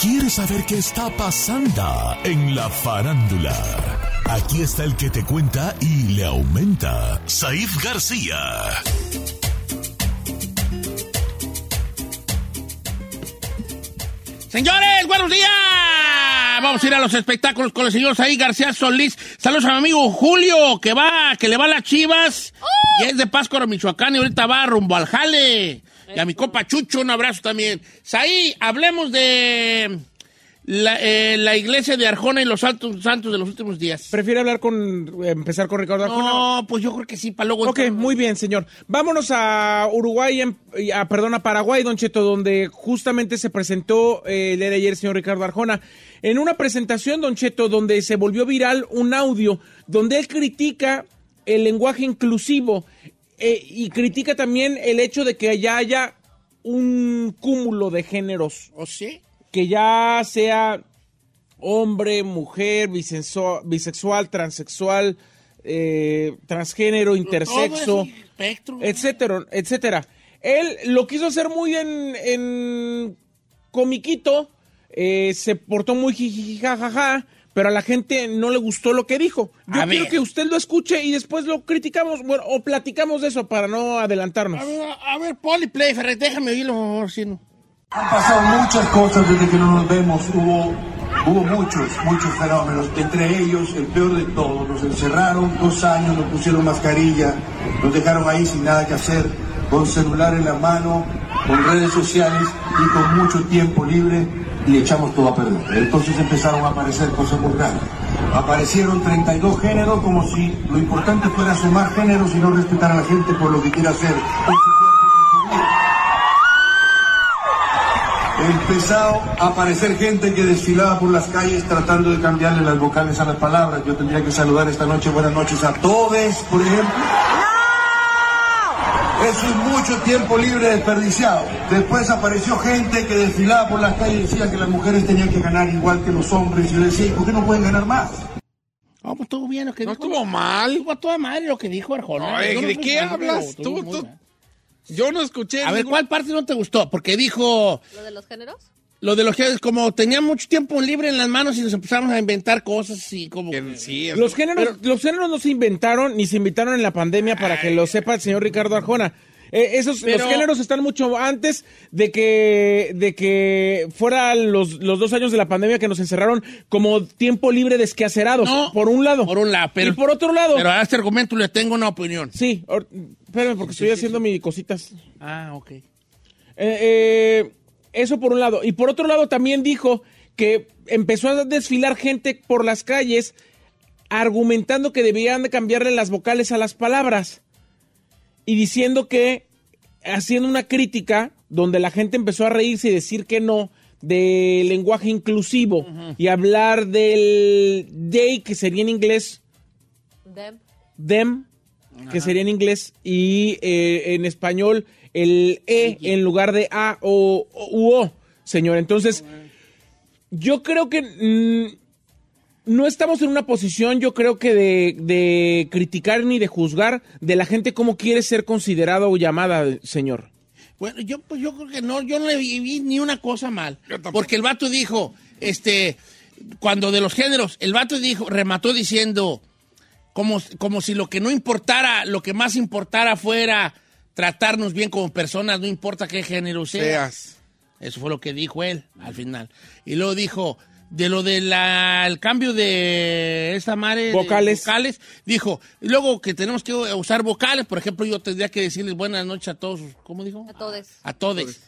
¿Quieres saber qué está pasando en la farándula? Aquí está el que te cuenta y le aumenta, Saif García. Señores, buenos días. Vamos a ir a los espectáculos con el señor Saí García Solís. Saludos a mi amigo Julio, que va, que le va a las chivas. Y es de Páscoro, Michoacán, y ahorita va rumbo al jale. Y a mi copa Chucho, un abrazo también. Saí, hablemos de la, eh, la iglesia de Arjona y los altos santos de los últimos días. ¿Prefiere hablar con, empezar con Ricardo Arjona? No, pues yo creo que sí, para luego. Ok, muy bien, señor. Vámonos a Uruguay, en- a, perdón, a Paraguay, Don Cheto, donde justamente se presentó eh, el día de ayer el señor Ricardo Arjona. En una presentación, Don Cheto, donde se volvió viral un audio donde él critica el lenguaje inclusivo eh, y critica también el hecho de que ya haya un cúmulo de géneros. ¿O sí? Que ya sea hombre, mujer, bisexual, bisexual transexual, eh, transgénero, intersexo, espectro. etcétera, etcétera. Él lo quiso hacer muy en, en comiquito, eh, se portó muy jiji, jajaja, pero a la gente no le gustó lo que dijo. Yo A quiero ver. que usted lo escuche y después lo criticamos, bueno, o platicamos de eso para no adelantarnos. A ver, a ver, Poli Play, Ferrer, déjame oírlo, por favor, si no. Han pasado muchas cosas desde que no nos vemos. Hubo, hubo muchos, muchos fenómenos. Entre ellos, el peor de todos, nos encerraron dos años, nos pusieron mascarilla, nos dejaron ahí sin nada que hacer, con celular en la mano, con redes sociales y con mucho tiempo libre y echamos todo a perder. Entonces empezaron a aparecer cosas muy raras. Aparecieron 32 géneros como si lo importante fuera sumar géneros y no respetar a la gente por lo que quiere hacer. Empezado a aparecer gente que desfilaba por las calles tratando de cambiarle las vocales a las palabras. Yo tendría que saludar esta noche buenas noches a todos, por ejemplo. Eso es mucho tiempo libre desperdiciado. Después apareció gente que desfilaba por las calles y decía que las mujeres tenían que ganar igual que los hombres. Y yo decía, ¿y por qué no pueden ganar más? Ah, pues estuvo bien lo que No dijo. estuvo mal. Estuvo a toda madre lo que dijo Arjona. Ay, no ¿de qué hablas? Tú- tú-. Yo no escuché. A ver, ¿cuál parte no te gustó? Porque dijo ¿Lo de los géneros? Lo de los que como tenía mucho tiempo libre en las manos y nos empezamos a inventar cosas y como... Que sí, eso- Los géneros, los géneros no se inventaron ni se inventaron en la pandemia para que lo sepa el señor Ricardo Arjona. Eh, esos Pero- los géneros están mucho antes de que de que fueran los, los dos años de la pandemia que nos encerraron como tiempo libre desquacerados. No, por un lado. Por un lado, pero... y por otro lado. Pero a este argumento le tengo una opinión. sí, or- espérame porque estoy haciendo mis cositas. Ah, ok. Eh, eh, eso por un lado. Y por otro lado también dijo que empezó a desfilar gente por las calles argumentando que debían de cambiarle las vocales a las palabras. Y diciendo que, haciendo una crítica donde la gente empezó a reírse y decir que no del lenguaje inclusivo y hablar del they, que sería en inglés Dem. them, que sería en inglés, y eh, en español el E en lugar de A o o- u O, señor. Entonces, yo creo que mm, no estamos en una posición, yo creo que de, de criticar ni de juzgar de la gente cómo quiere ser considerada o llamada, señor. Bueno, yo, pues yo creo que no, yo no le vi, ni una cosa mal. Porque el vato dijo, este, cuando de los géneros, el vato dijo, remató diciendo, como, como si lo que no importara, lo que más importara fuera tratarnos bien como personas, no importa qué género sea. Seas. Eso fue lo que dijo él al final. Y luego dijo, de lo del cambio de esta madre Vocales. vocales, dijo, y luego que tenemos que usar vocales, por ejemplo, yo tendría que decirles buenas noches a todos, ¿cómo dijo? A todos. A todos.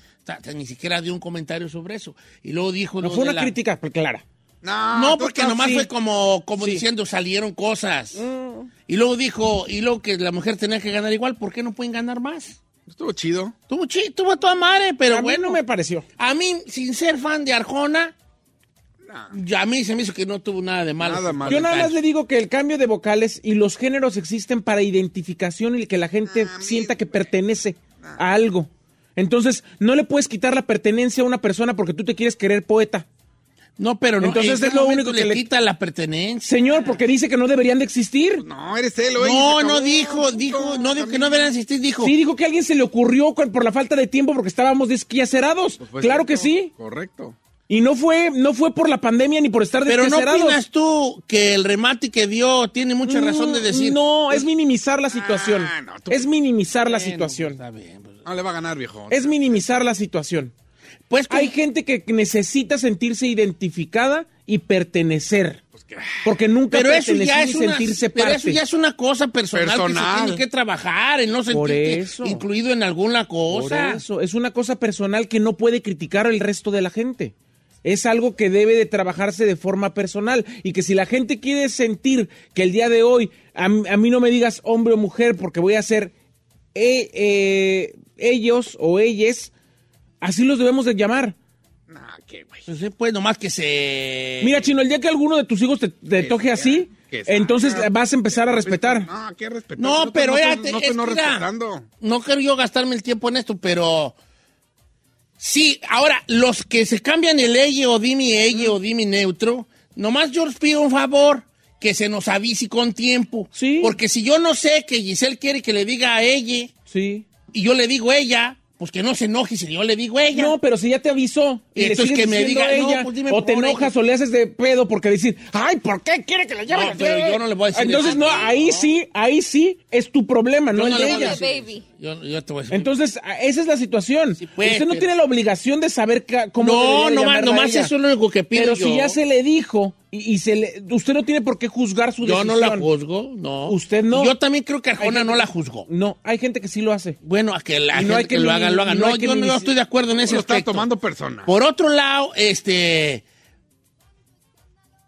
Ni siquiera dio un comentario sobre eso. Y luego dijo... No lo fue una la- crítica clara. No, no, porque nomás sí. fue como, como Sí. diciendo, salieron cosas. Mm. Y luego dijo, y luego que la mujer tenía que ganar igual, ¿por qué no pueden ganar más? Estuvo chido. Tuvo chi, tuvo a toda madre, pero a mí bueno. no me pareció. A mí, sin ser fan de Arjona, ya a mí se me hizo que no tuvo nada de malo. Nada malo. Yo nada más le digo que el cambio de vocales y los géneros existen para identificación y que la gente sienta que pertenece a algo. Entonces, no le puedes quitar la pertenencia a una persona porque tú te quieres querer poeta. No, pero no, Entonces ¿en qué es lo único que le quita la pertenencia. Señor, porque dice que no deberían de existir. No, eres él, oye. No, no dijo, dijo, no dijo que no deberían existir, dijo. Sí, dijo que a alguien se le ocurrió por la falta de tiempo porque estábamos desquiacerados. Pues fue claro que sí. Correcto. Y no fue, no fue por la pandemia ni por estar pero no opinas tú que el remate que dio tiene mucha razón de decir. No, es minimizar la situación. Ah, no, tú- Es minimizar la Bueno, situación. está bien, pues. No le va a ganar, viejo. Es minimizar la situación. Pues Hay gente que necesita sentirse identificada y pertenecer. Porque nunca pero eso ya es una, sentirse pero parte. eso ya es una cosa personal, que Personal. se tiene que trabajar en no Por sentirte eso. incluido en alguna Por cosa. eso, es una cosa personal que no puede criticar el resto de la gente. Es algo que debe de trabajarse de forma personal y que si la gente quiere sentir que el día de hoy a mí no me digas hombre o mujer porque voy a ser eh, eh, ellos o ellas, así los debemos de llamar. Nah, qué güey. Pues, pues nomás que se... Mira, Chino, el día que alguno de tus hijos te, te toque así, que sea. entonces vas a empezar a respetar. No, qué respetar. No, pero no, no es no que mira, respetando. No quiero yo gastarme el tiempo en esto, pero... Sí, ahora, los que se cambian el ella o dimi ella o dimi neutro, nomás yo les pido un favor, que se nos avise con tiempo. Sí. Porque si yo no sé que Giselle quiere que le diga a ella Sí. y yo le digo ella, pues que no se enoje si yo le digo ella. No, pero si ya te avisó y, le entonces sigues que me diga, no, pues dime o te enojas ella. o le haces de pedo porque decir, ay, ¿por qué quiere que la llame? No, pero yo no le voy a decir Entonces, eso. no, ahí sí, ahí sí es tu problema, no Yo el no le de ella. Baby. Eso. Yo, yo te voy a decir. Entonces, esa es la situación. Sí, pues, Usted no pero- tiene la obligación de saber cómo No, nomás- eso es lo único que pido Pero yo. si ya se le dijo y, y se le, usted no tiene por qué juzgar su yo decisión. no la juzgo, no. Usted no. Yo también creo que Hay Arjona gente no la que- juzgó. No, hay gente que sí lo hace. Bueno, a que la Y gente no hay que, que lo haga, lo haga. no No, hay que yo no estoy de acuerdo en ese Lo está tomando persona. Por otro lado, este...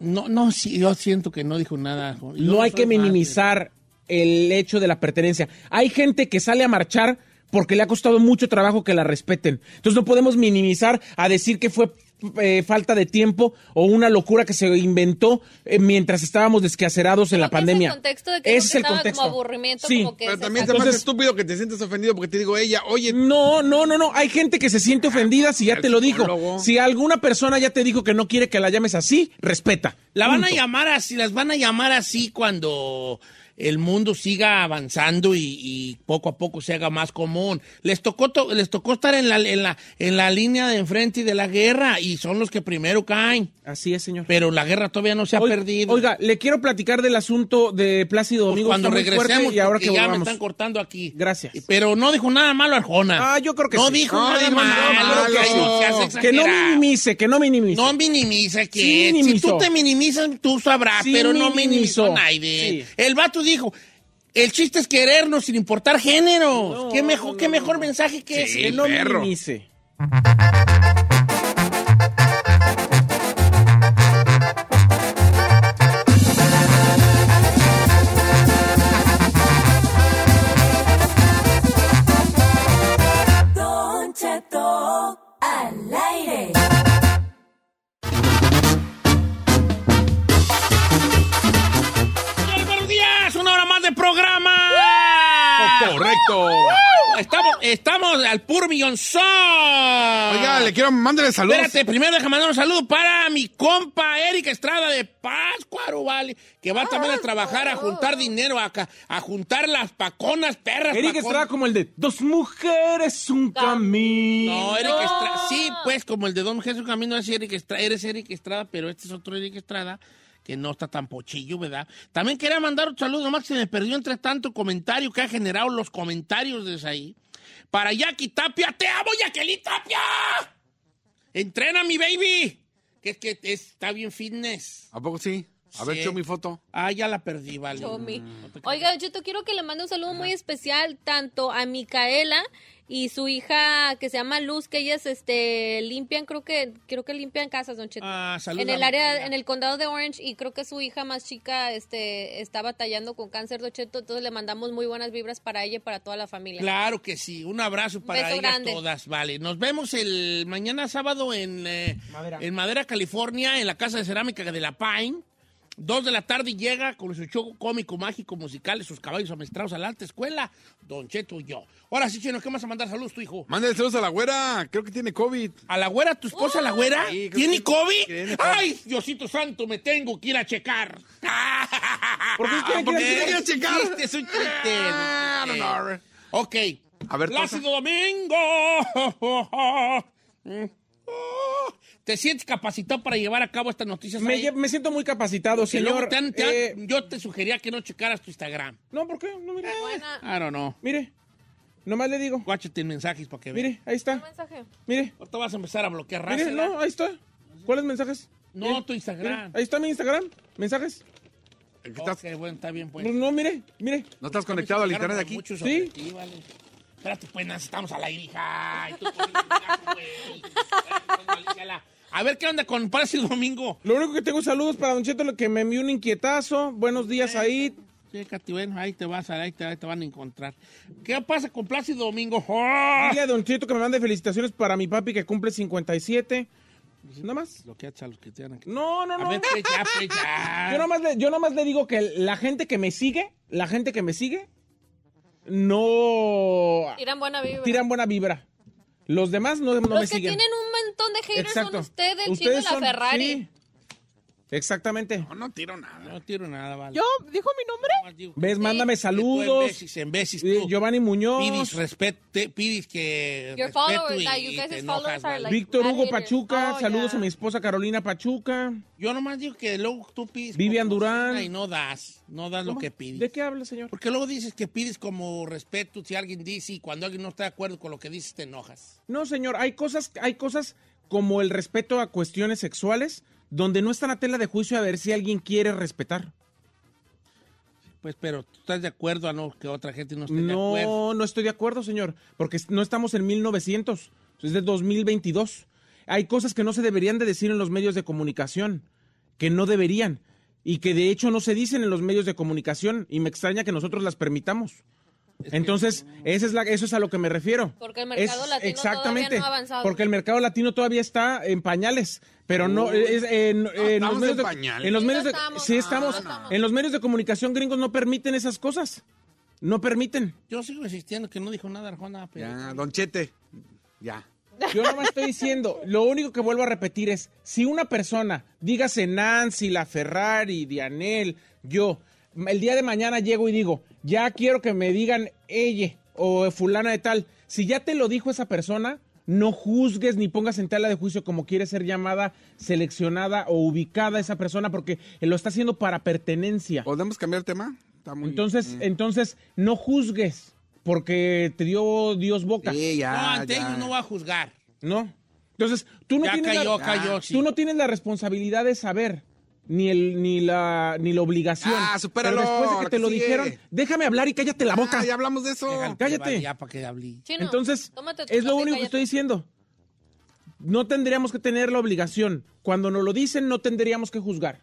No, no, sí, yo siento que no dijo nada. Yo No hay que minimizar el hecho de la pertenencia. Hay gente que sale a marchar porque le ha costado mucho trabajo que la respeten. Entonces no podemos minimizar a decir que fue eh, falta de tiempo o una locura que se inventó eh, mientras estábamos desquacerados en la que es pandemia. el contexto de que Ese es el contexto. como aburrimiento, Sí. como que Pero también hace Entonces- estúpido que te sientes ofendido porque te digo ella, oye, No, no, no, no. Hay gente que se siente ofendida si ya te lo dijo. Si alguna persona ya te dijo que no quiere que la llames así, respeta. La van a llamar así, las van a llamar así cuando el mundo siga avanzando y, y poco a poco se haga más común. Les tocó, to- les tocó estar en la, en, la, en la línea de enfrente y de la guerra y son los que primero caen. Así es, señor. Pero la guerra todavía no se ha Oiga- perdido. Oiga, le quiero platicar del asunto de Plácido Pues Domingo. cuando regresemos, y ahora que ya me están cortando aquí. Gracias. Pero no dijo nada malo Arjona. Ah, yo creo que no sí. dijo No, nada dijo nada malo. Que no minimice, que no minimice. No minimiza que Sí si tú te minimizas, tú sabrás, Sí pero no minimizó. nadie. El vato dijo, el chiste es querernos sin importar géneros. No, ¿Qué mejor, no, qué mejor mensaje que Sí. ese? que no minimice. Estamos, al puro millonzón. Oiga, le quiero mandarle saludos. Espérate, primero deja mandar un saludo para mi compa Eric Estrada de Pátzcuaro, ¿vale? Que va también a trabajar, a juntar dinero, a, a juntar las paconas, perras. Eric paconas. Estrada como el de Dos mujeres, un camino. No, Eric Estrada. Sí, pues, como el de Don Jesús Camino es Eric Estrada. Eres Eric Estrada, pero este es otro Eric Estrada que no está tan pochillo, ¿verdad? También quería mandar un saludo, nomás que se me perdió entre tanto comentario que ha generado los comentarios desde ahí. Para Jackie Tapia, te amo, Jacqueline Tapia. Entrena, mi baby. Que es que está bien fitness. ¿A poco sí? A ver, Sí. show mi foto. Ah, ya la perdí, vale. Te creas. Oiga, yo te quiero que le mande un saludo muy especial tanto a Micaela y su hija que se llama Luz, que ellas este limpian, creo que creo que limpian casas, Don Cheto. Ah, saluda en el área en el condado de Orange y creo que su hija más chica este está batallando con cáncer, Don Cheto, entonces le mandamos muy buenas vibras para ella y para toda la familia. Claro que sí. Un abrazo para Beso ellas grande. todas. Vale. Nos vemos el mañana sábado en eh, Madera. en Madera, California, en la Casa de Cerámica de la Pine. Dos de la tarde llega con su show cómico, mágico, musical, sus caballos amestrados a la alta escuela, Don Cheto y yo. Ahora sí, Chino, ¿qué vas a mandar saludos tu hijo? Mándale saludos a la güera. Creo que tiene COVID. ¿A la güera, tu esposa, la güera? Sí, ¿Tiene que- COVID? tiene COVID. ¡Ay, Diosito Santo, me tengo que ir a checar! ¿Por qué quieren ¿por que ir a checar? Chiste, es un chiste. Ah, no, no. Ok. A ver, Plácido Domingo. ¿Te sientes capacitado para llevar a cabo estas noticias? Me, siento muy capacitado, Que luego señor. te han- te han- Eh, yo te sugería que no checaras tu Instagram. no, ¿por qué? No, mire. I don't know. Mire. Nomás le digo. Guáchate en mensajes para que veas. Mire, ahí está. mensaje. Mire. Ahorita vas a empezar a bloquear raza. Mire, no, ahí está. ¿Cuáles mensajes? No, Mire, tu Instagram. mire, ahí está mi Instagram. ¿Mensajes? ¿Qué estás- Ok, bueno, está bien, pues. No, no, mire, mire. ¿No estás conectado al internet de aquí? Sí. vale. Espérate, pues, Nancy, estamos al aire, hija. Y tú poniendo el gato, güey. Espérate, pues, Malicela. A ver, ¿qué onda con Plácido Domingo? Lo único que tengo saludos para Don Cheto, lo que me envió un inquietazo. Buenos días ahí. Chécate, bueno, ahí te vas, ahí te, ahí te van a encontrar. ¿Qué pasa con Plácido Domingo? ¡Oh! Dile a Don Cheto que me mande felicitaciones para mi papi que cumple 57. Nada más. Lo que hacha a los que te dan aquí. No, no, A no. ver, pues ya, pues ya. Yo nomás, le, yo nomás le digo que la gente que me sigue, la gente que me sigue, no Tiran buena vibra. tiran buena vibra. Los demás no, no me Los que siguen. tienen un montón de haters Exacto. son ustedes, el chino y la son- Ferrari. sí. Exactamente. No, no tiro nada. No tiro nada, vale. ¿Yo? ¿Dijo mi nombre? ¿Ves? Sí. Mándame saludos. En veces, en veces tú Giovanni Muñoz. pides respete, pides que Your respeto followers, y, that you guys' enojas, are like- Víctor Hugo haters. Pachuca. Oh, saludos a mi esposa Carolina Pachuca. Yo nomás digo que luego tú pides Vivian Durán. y no das, no das lo que pides. ¿De qué habla, señor? Porque luego dices que pides como respeto si alguien dice y cuando alguien no está de acuerdo con lo que dices te enojas. No, señor, hay cosas, hay cosas como el respeto a cuestiones sexuales donde no están a tela de juicio a ver si alguien quiere respetar. Pues, pero tú estás de acuerdo a no que otra gente no esté de acuerdo. No, no estoy de acuerdo, señor, porque no estamos en 1900, es de 2022. Hay cosas que no se deberían de decir en los medios de comunicación, que no deberían, y que de hecho no se dicen en los medios de comunicación, y me extraña que nosotros las permitamos. Entonces, esa es la, eso es a lo que me refiero. Porque el mercado latino exactamente, todavía no ha avanzado. Porque el mercado latino todavía está en pañales, pero no es, en, en los estamos medios en de, pañales. en los medios no de- estamos, sí no, estamos, no estamos. en los medios de comunicación gringos no permiten esas cosas, no permiten. Yo sigo insistiendo que no dijo nada Arjona, pero... Ya, Don Chete. Ya. Yo nomás estoy diciendo, lo único que vuelvo a repetir es, si una persona, dígase Nancy, la Ferrari, Dianel, yo, el día de mañana llego y digo, ya quiero que me digan ella o fulana de tal, si ya te lo dijo esa persona, no juzgues ni pongas en tela de juicio como quiere ser llamada, seleccionada o ubicada esa persona porque lo está haciendo para pertenencia. ¿Podemos cambiar tema? Está muy... Entonces, Mm. entonces, no juzgues porque te dio Dios boca. Sí, ya, no, ante ya. ellos no va a juzgar. ¿No? Entonces, tú no Ya tienes cayó, la, cayó, sí. tú no tienes la responsabilidad de saber ni el ni la ni la obligación. Ah, supéralo, Pero después de que te lo sigue. dijeron, déjame hablar y cállate la boca. Ah, ya hablamos de eso. Cállate. vale, Ya para que hable. Chino, Entonces, es lo único que estoy diciendo. No tendríamos que tener la obligación. Cuando nos lo dicen, no tendríamos que juzgar.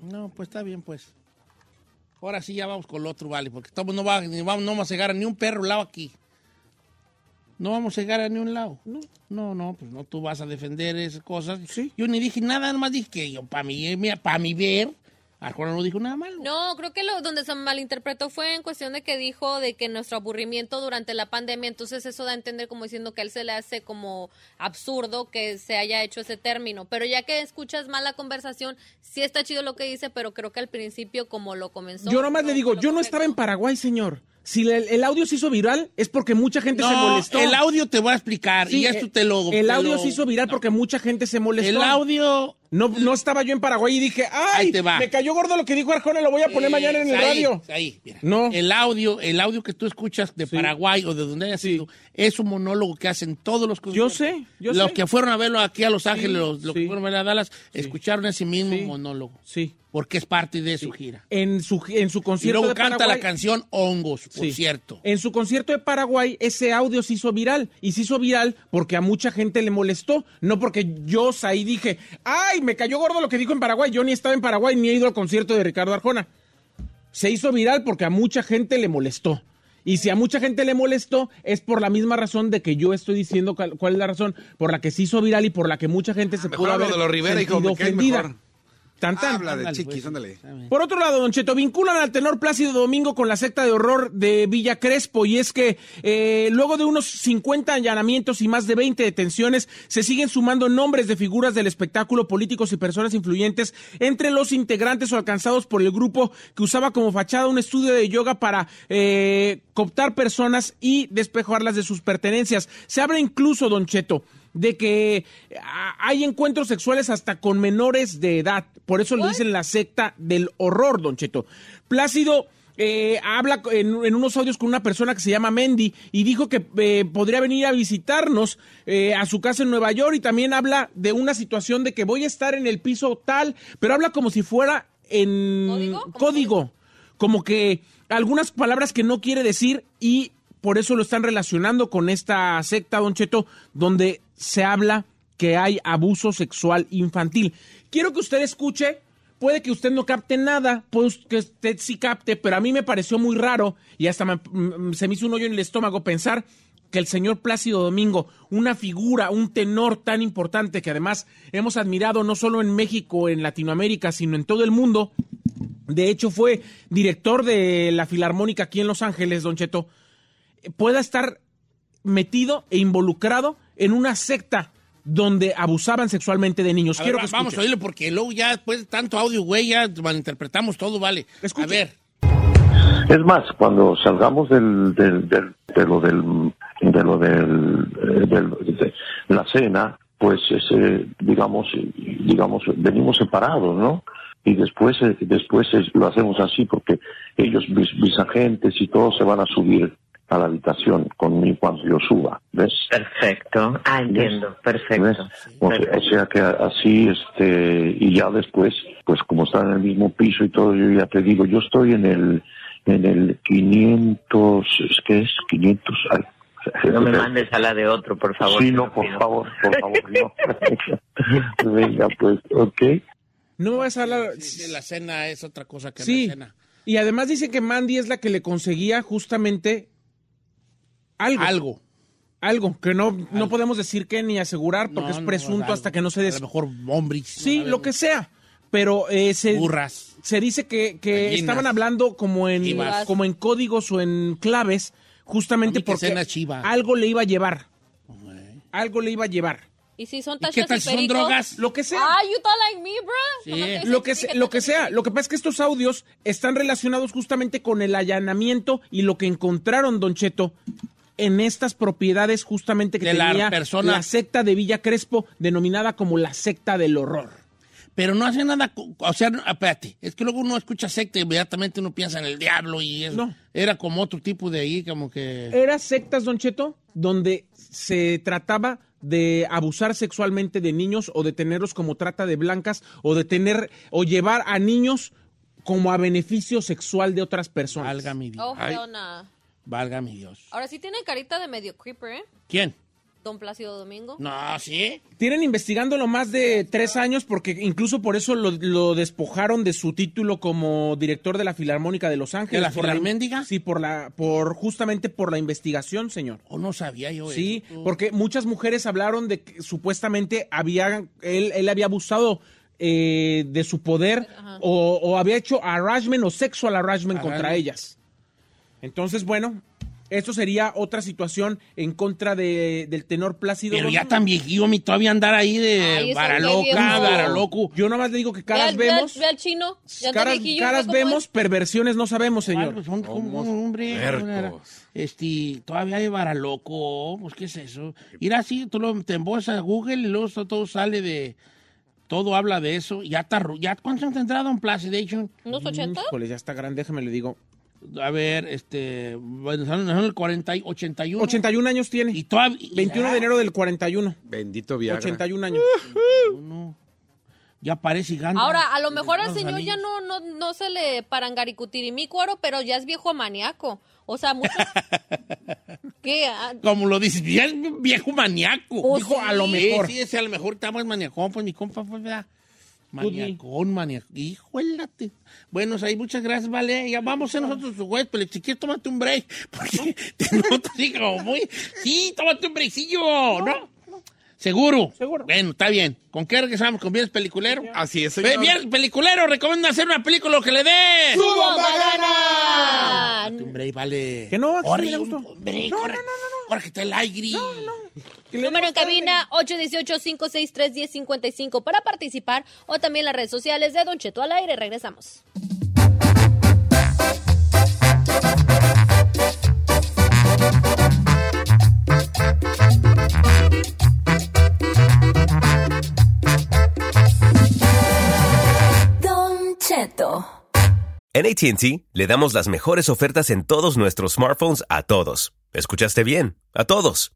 No, pues está bien, pues. Ahora sí ya vamos con lo otro, vale, porque estamos, no, va, ni vamos, no vamos a llegar a ni un perro lado aquí. No vamos a llegar a ni un lado. No, no, no, pues no, tú vas a defender esas cosas. Sí. Yo ni dije nada, nada más dije que yo, para mí, para mi ver, Arjona no dijo nada malo. No, creo que lo donde se malinterpretó fue en cuestión de que dijo de que nuestro aburrimiento durante la pandemia, entonces eso da a entender como diciendo que a él se le hace como absurdo que se haya hecho ese término, pero ya que escuchas más la conversación, sí está chido lo que dice, pero creo que al principio como lo comenzó. Yo nomás no le digo, yo no estaba en Paraguay, señor. Si el, el audio se hizo viral es porque mucha gente se No, molestó. el audio te voy a explicar. Sí, y esto eh, te lo. El te audio lo- se hizo viral porque mucha gente se molestó. El audio. No, no estaba yo en Paraguay y dije, ¡ay! Ahí te va. Me cayó gordo lo que dijo Arjona, lo voy a poner mañana en el ahí, radio. Ahí, mira. No. El audio, el audio que tú escuchas de Sí. Paraguay o de donde haya sido, es un monólogo que hacen todos los Yo sé, yo los sé. que fueron a verlo aquí a Los Ángeles, los, los que fueron a ver a Dallas, escucharon ese mismo monólogo. Sí. Porque es parte de su gira. En su, en su Y concierto luego de canta Paraguay. la canción Hongos, por Sí. cierto. En su concierto de Paraguay, ese audio se hizo viral. Y se hizo viral porque a mucha gente le molestó. No porque yo ahí dije, ¡ay! Me cayó gordo lo que dijo en Paraguay. Yo ni estaba en Paraguay ni he ido al concierto de Ricardo Arjona. Se hizo viral porque a mucha gente le molestó. Y si a mucha gente le molestó, es por la misma razón de que yo estoy diciendo cuál, cuál es la razón por la que se hizo viral y por la que mucha gente se Mejor pudo haber de los Rivera, hijo, ofendida. mejor. Tan, tan. Habla de Ándale, chiquis, pues. ándale. Por otro lado, Don Cheto, vinculan al tenor Plácido Domingo con la secta de horror de Villa Crespo y es que eh, luego de unos 50 allanamientos y más de 20 detenciones, se siguen sumando nombres de figuras del espectáculo, políticos y personas influyentes entre los integrantes o alcanzados por el grupo que usaba como fachada un estudio de yoga para eh, cooptar personas y despejarlas de sus pertenencias. Se habla incluso, Don Cheto, de que ah, hay encuentros sexuales hasta con menores de edad. Por eso le dicen la secta del horror, Don Cheto. Plácido eh, habla en, en unos audios con una persona que se llama Mendy y dijo que eh, podría venir a visitarnos eh, a su casa en Nueva York y también habla de una situación de que voy a estar en el piso tal, pero habla como si fuera en ¿Código? ¿Cómo código como que algunas palabras que no quiere decir y por eso lo están relacionando con esta secta, Don Cheto, donde se habla que hay abuso sexual infantil. Quiero que usted escuche, puede que usted no capte nada, puede que usted sí capte, pero a mí me pareció muy raro y hasta me- mm, se me hizo un hoyo en el estómago pensar que el señor Plácido Domingo, una figura, un tenor tan importante que además hemos admirado no solo en México, en Latinoamérica, sino en todo el mundo, de hecho, fue director de la Filarmónica aquí en Los Ángeles, Don Cheto, pueda estar metido e involucrado en una secta donde abusaban sexualmente de niños. A Quiero ver, que vamos a oírlo porque luego ya después de tanto audio, güey, ya malinterpretamos todo, vale. Escuche. A ver. Es más, cuando salgamos del, del, del- de lo del, de lo del, eh, del- de la cena, pues ese, digamos, digamos, venimos separados, ¿no? Y después, eh, después es- lo hacemos así porque ellos, mis, mis agentes y todos se van a subir a la habitación conmigo cuando yo suba, ¿ves? Perfecto. Ah, entiendo. ¿Ves? Perfecto. O sea, o sea que así, este, y ya después, pues como están en el mismo piso y todo, yo ya te digo, yo estoy en el, en el 500, ¿es que es? 500, ay. No me mandes a la de otro, por favor. Sí, no, por favor, por favor, no. Venga, pues, ok. No me vas a hablar... Sí, la cena es otra cosa que Sí. la cena. Y además dice que Mandy es la que le conseguía justamente algo. Algo. Algo que no, no podemos decir que ni asegurar porque No, es no, presunto hasta que no se A des... lo mejor hombres. Sí, lo que sea. Pero eh, se, Burras. se dice que, que estaban hablando como en, Chivas. como en códigos o en claves, justamente A porque algo le iba a llevar. Algo le iba a llevar. ¿Y si son ¿Y tachas qué tal si son drogas? Lo que sea. Ah, you thought like me, bro. Sí. Lo que, dije se- lo que sea. Lo que pasa es que estos audios están relacionados justamente con el allanamiento y lo que encontraron, Don Cheto, en estas propiedades justamente que De la tenía persona- la secta de Villa Crespo, denominada como la secta del horror. Pero no hace nada, o sea, no- espérate, es que luego uno escucha secta y inmediatamente uno piensa en el diablo y eso. No. Era como otro tipo de ahí, como que... Eran sectas, Don Cheto, donde se trataba de abusar sexualmente de niños o de tenerlos como trata de blancas o de tener o llevar a niños como a beneficio sexual de otras personas. Valga mi Dios. Oh, Ay. Valga mi Dios. Ahora sí tiene carita de medio creeper, ¿eh? ¿Quién? Don Plácido Domingo. No, ¿sí? Tienen investigándolo más de tres años porque incluso por eso lo, lo despojaron de su título como director de la Filarmónica de Los Ángeles. la Por Filarméndiga? Sí, por la, por justamente por la investigación, señor. O no sabía yo Sí, eso. porque muchas mujeres hablaron de que supuestamente había, él, él había abusado eh, de su poder o, o había hecho harassment o sexual harassment contra ellas. Entonces, bueno, Esto sería otra situación en contra de, del tenor Plácido. Pero ya tan viejillo, mi todavía andar ahí Ay, de vara loca, vara loco. Yo nomás le digo que Ve al- caras ve al- vemos, Ve al chino. Ya caras, viejillo, caras ¿cómo vemos, es? perversiones no sabemos, Ay, señor. pues son como un hombre. Este, todavía hay vara loco. Pues, ¿qué es eso? Ir así, tú lo te embolsas a Google y luego todo- sale de. Todo habla de eso. Ya está. Ya, ¿Cuántos han entrado en Placidation? ¿Unos 80? Híjole, ya está grande, déjame le digo. A ver, este. Bueno, son, son el 40, y 81. 81 años tiene. Y todavía. 21 de enero del 41. Bendito Viagra. 81 años. Ya parece gigante. Ahora, a lo mejor al señor ya no, no, no se le parangaricutirimícuaro, pero ya es viejo maníaco. O sea, muchos... ¿Qué? Ah, Como lo dices, ya es viejo maníaco. Oh, Dijo, sí. a lo mejor. Sí, ese a lo mejor está más maniacón, pues mi compa, pues, ¿verdad? Maniacón, maniacón. Híjolate. Bueno, ahí muchas gracias, vale. Ya vamos a ser nosotros su juez, pero si quieres, tómate un break. Porque te noto así como muy. Sí, tómate un breakcillo, ¿no? ¿Seguro? Seguro. Bueno, está bien. ¿Con qué regresamos? ¿Con Viernes Peliculero? Así es, señor. Viernes Peliculero, recomienda hacer una película que le dé. ¡Gana! Un break, vale. Que no, que me gustó. un break, No, no, no, no, que está el aire. Número en cabina 818-563-1055 para participar o también las redes sociales de Don Cheto al aire. Regresamos. Don Cheto. En ATT le damos las mejores ofertas en todos nuestros smartphones a todos. ¿Escuchaste bien? A todos.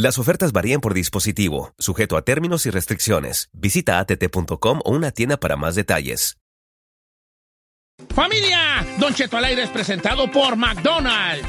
Las ofertas varían por dispositivo, sujeto a términos y restricciones. Visita att.com o una tienda para más detalles. Familia, Don Cheto al aire es presentado por McDonald's.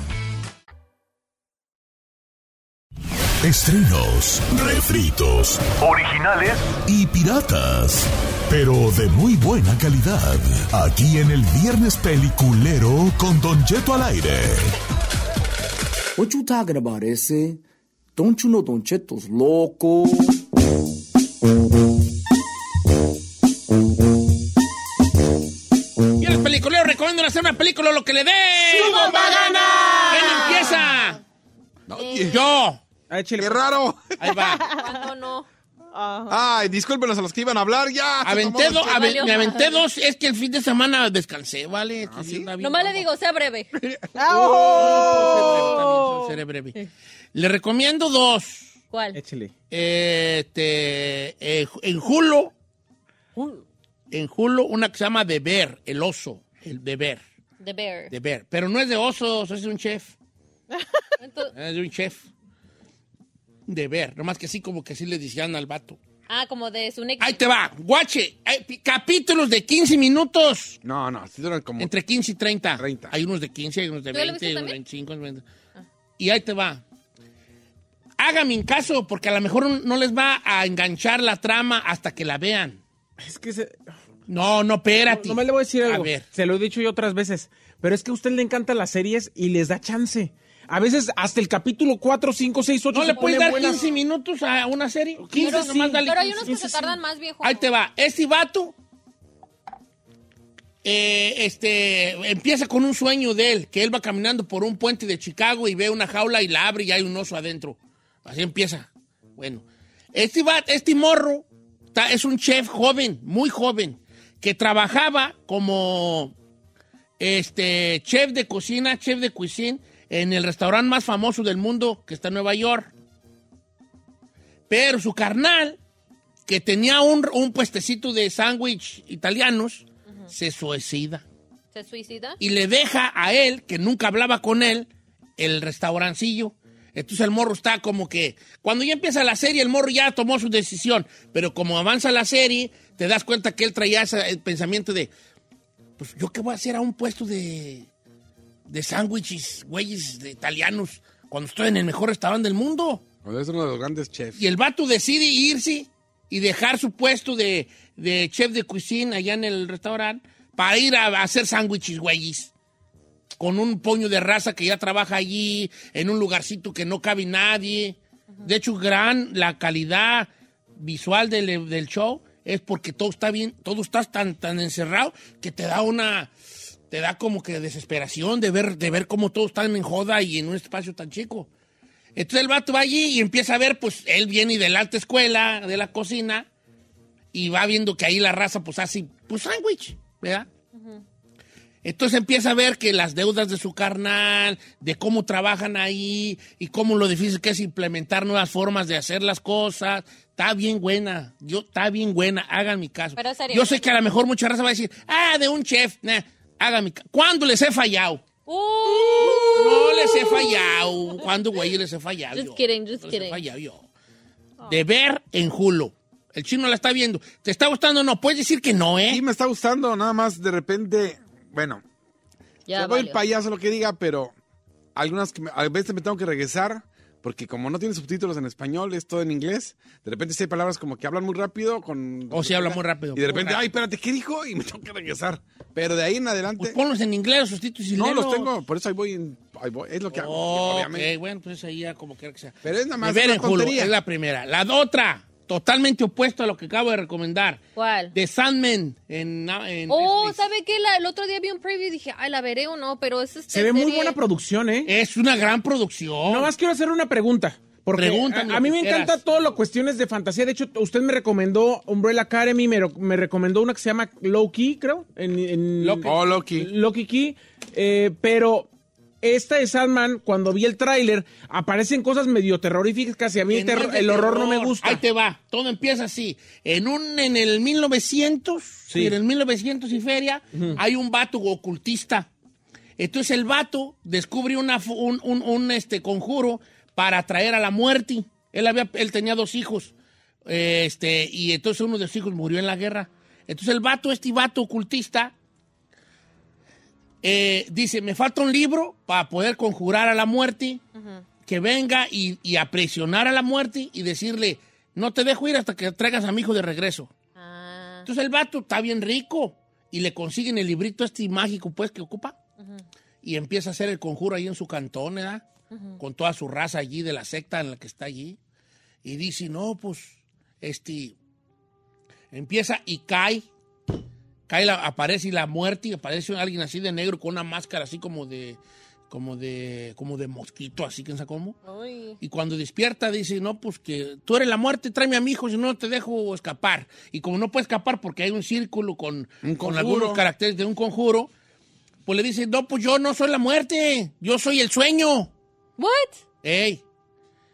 Estrenos, refritos, originales y piratas. Pero de muy buena calidad. Aquí en el Viernes Peliculero con Don Cheto al aire. What you talking about, ese? Don't you know Don Cheto's loco? Y el peliculero recomiendan hacer una película lo que le dé. ¿Quién empieza? Yo. ¡Qué raro! Ahí va. No, no. Ay, discúlpenos a los que iban a hablar ya. Aventé dos, ave- me aventé dos. Es que el fin de semana descansé, ¿vale? ¿Ah, Sí. Nomás le digo, sea breve. Oh. Seré breve. Le recomiendo dos. ¿Cuál? Échale. Este, eh, en Hulu, en Hulu, una que se llama The Bear, el oso, el The Bear. The Bear. Pero no es de osos, es de un chef, Entonces- es de un chef. De Bear, nomás que así como que así le decían al vato. ah, como de su Ahí te va, guache, hay pi- capítulos de 15 minutos. No, no, sí duran como. Entre 15 y 30. 30. Hay unos de 15, hay unos de ¿Tú ya lo 20, viste hay unos de también? 25. 20. Y ahí te va. Hágame en caso, porque a lo mejor no les va a enganchar la trama hasta que la vean. Es que se... No, no, espérate. No me le voy a decir algo. A ver. Se lo he dicho yo otras veces. Pero es que a usted le encantan las series y les da chance. A veces hasta el capítulo 4, 5, 6, 8 ¿No le puedes dar buenas. 15 minutos a una serie? 15, Pero nomás sí. dale Pero hay 15. unos que se tardan más, viejo. Ahí te va. Este vato eh, este, empieza con un sueño de él, que él va caminando por un puente de Chicago y ve una jaula y la abre y hay un oso adentro. Así empieza. Bueno, este, va, este morro ta- es un chef joven, muy joven, que trabajaba como este, chef de cocina, chef de cuisine, en el restaurante más famoso del mundo que está en Nueva York. Pero su carnal que tenía un, un puestecito de sándwich italianos, se suicida. ¿Se suicida? Y le deja a él, que nunca hablaba con él, el restaurancillo. Entonces el morro está como que, cuando ya empieza la serie, el morro ya tomó su decisión, pero como avanza la serie, te das cuenta que él traía ese el pensamiento de, pues yo qué voy a hacer a un puesto de, de sándwiches, güeyes, de italianos, cuando estoy en el mejor restaurante del mundo. Cuando es uno de los grandes chefs. Y el vato decide irse y dejar su puesto de, de chef de cuisine allá en el restaurante para ir a, a hacer sándwiches, güeyes. Con un puño de raza que ya trabaja allí, en un lugarcito que no cabe nadie. De hecho, gran la calidad visual del, del show es porque todo está bien, todo está tan, tan encerrado que te da una, te da como que desesperación de ver, de ver cómo todos están en joda y en un espacio tan chico. Entonces el vato va allí y empieza a ver, pues él viene de la alta escuela, de la cocina, y va viendo que ahí la raza pues hace, pues sándwich, ¿verdad? Entonces empieza a ver que las deudas de su carnal, de cómo trabajan ahí y cómo lo difícil que es implementar nuevas formas de hacer las cosas. Está bien buena, yo está bien buena, hagan mi caso. Pero yo sé que a lo mejor mucha raza va a decir, ah, de un chef, nah, caso. ¿Cuándo les he fallado? Uh, No les he fallado. ¿Cuándo, güey, les he fallado? Just yo? kidding, just No les he kidding. fallado yo. De ver en Hulu. El chino la está viendo. ¿Te está gustando o no? Puedes decir que no, ¿eh? Sí, me está gustando, nada más de repente, bueno, Ya te doy el payaso lo que diga, pero algunas que me- a veces me tengo que regresar porque como no tiene subtítulos en español, es todo en inglés. De repente sí hay palabras como que hablan muy rápido con O si habla muy rápido. y de repente, ay, espérate, ¿qué dijo? Y me tengo que regresar. Pero de ahí en adelante Pues ponlos en inglés, los sustitutos y no los tengo, por eso ahí voy, en- ahí voy, es lo que hago, Oh, obviamente. ok, bueno, pues ahí ya como quiera que sea. Pero es nada más ver tontería. es la primera. La otra, totalmente opuesto a lo que acabo de recomendar. ¿Cuál? The Sandman en, en Oh, Netflix. ¿sabe qué? La- el otro día vi un preview y dije, ay, la veré o no, pero es este Se ve muy buena producción, ¿eh? Es una gran producción. Nada más quiero hacer una pregunta. Porque Pregúntame a, mí me encanta todo lo cuestiones de fantasía. De hecho, usted me recomendó Umbrella Academy, me recomendó una que se llama Loki, creo. En, en- Loki. Oh, Loki. Loki Key. Eh, pero esta de Sandman, cuando vi el tráiler, aparecen cosas medio terroríficas y a mí el, terror- el horror no me gusta. Ahí te va. Todo empieza así. En un en el 1900, Sí. en el 1900 y feria, hay un vato ocultista. Entonces el vato descubre una, un, un- un, este, conjuro para atraer a la muerte. Él, había, él tenía dos hijos. eh, Este, y entonces uno de sus hijos murió en la guerra. Entonces el vato, este vato ocultista, eh, dice, me falta un libro para poder conjurar a la muerte que venga y, y a presionar a la muerte y decirle, no te dejo ir hasta que traigas a mi hijo de regreso. Ah, Entonces el vato está bien rico y le consiguen el librito este mágico pues que ocupa y empieza a hacer el conjuro ahí en su cantón, ¿verdad? Con toda su raza allí de la secta en la que está allí. Y dice, no, pues, este, empieza y cae. Cae, la, aparece y la muerte y aparece alguien así de negro con una máscara así como de, como de, como de mosquito, así que no sé cómo. Y cuando despierta dice, no, pues que tú eres la muerte, tráeme a mi hijo, si no te dejo escapar. Y como no puede escapar porque hay un círculo con, con algunos caracteres de un conjuro, pues le dice, no, pues yo no soy la muerte, yo soy el sueño. ¿What? Ey.